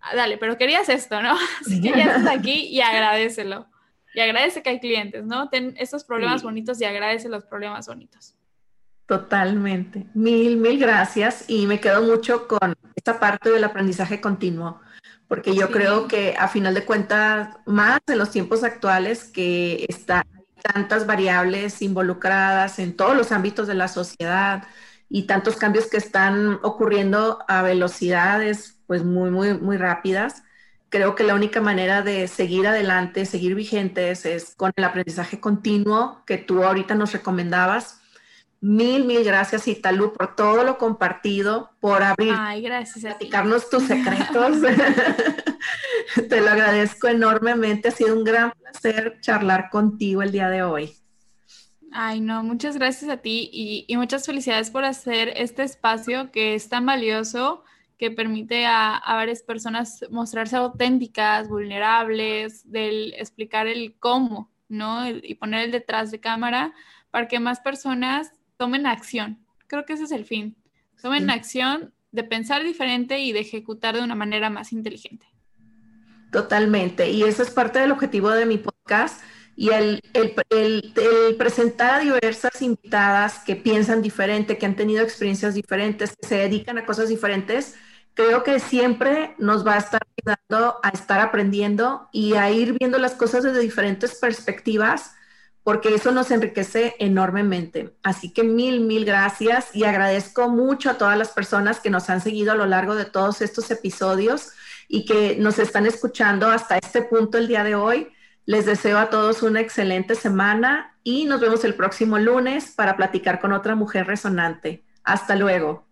Ah, dale, pero querías esto, ¿no? Así que ya estás aquí y agradecelo. Y agradece que hay clientes, ¿no? Ten estos problemas bonitos y agradece los problemas bonitos.
Totalmente. Mil, mil gracias. Y me quedo mucho con esta parte del aprendizaje continuo, porque yo creo que a final de cuentas, más en los tiempos actuales que está tantas variables involucradas en todos los ámbitos de la sociedad y tantos cambios que están ocurriendo a velocidades pues muy, muy, muy rápidas. Creo que la única manera de seguir adelante, seguir vigentes, es con el aprendizaje continuo que tú ahorita nos recomendabas Mil, mil gracias, Italu, por todo lo compartido, por abrir,
Ay, gracias
platicarnos tus secretos. Te lo agradezco enormemente. Ha sido un gran placer charlar contigo el día de hoy.
Ay, no, muchas gracias a ti y, muchas felicidades por hacer este espacio que es tan valioso, que permite a, a, varias personas mostrarse auténticas, vulnerables, del explicar el cómo, ¿no? Y poner el detrás de cámara para que más personas tomen acción. Creo que ese es el fin. Tomen acción de pensar diferente y de ejecutar de una manera más inteligente.
Totalmente. Y eso es parte del objetivo de mi podcast y el, presentar a diversas invitadas que piensan diferente, que han tenido experiencias diferentes, que se dedican a cosas diferentes, creo que siempre nos va a estar ayudando a estar aprendiendo y a ir viendo las cosas desde diferentes perspectivas porque eso nos enriquece enormemente. Así que mil, mil gracias y agradezco mucho a todas las personas que nos han seguido a lo largo de todos estos episodios y que nos están escuchando hasta este punto el día de hoy. Les deseo a todos una excelente semana y nos vemos el próximo lunes para platicar con otra mujer resonante. Hasta luego.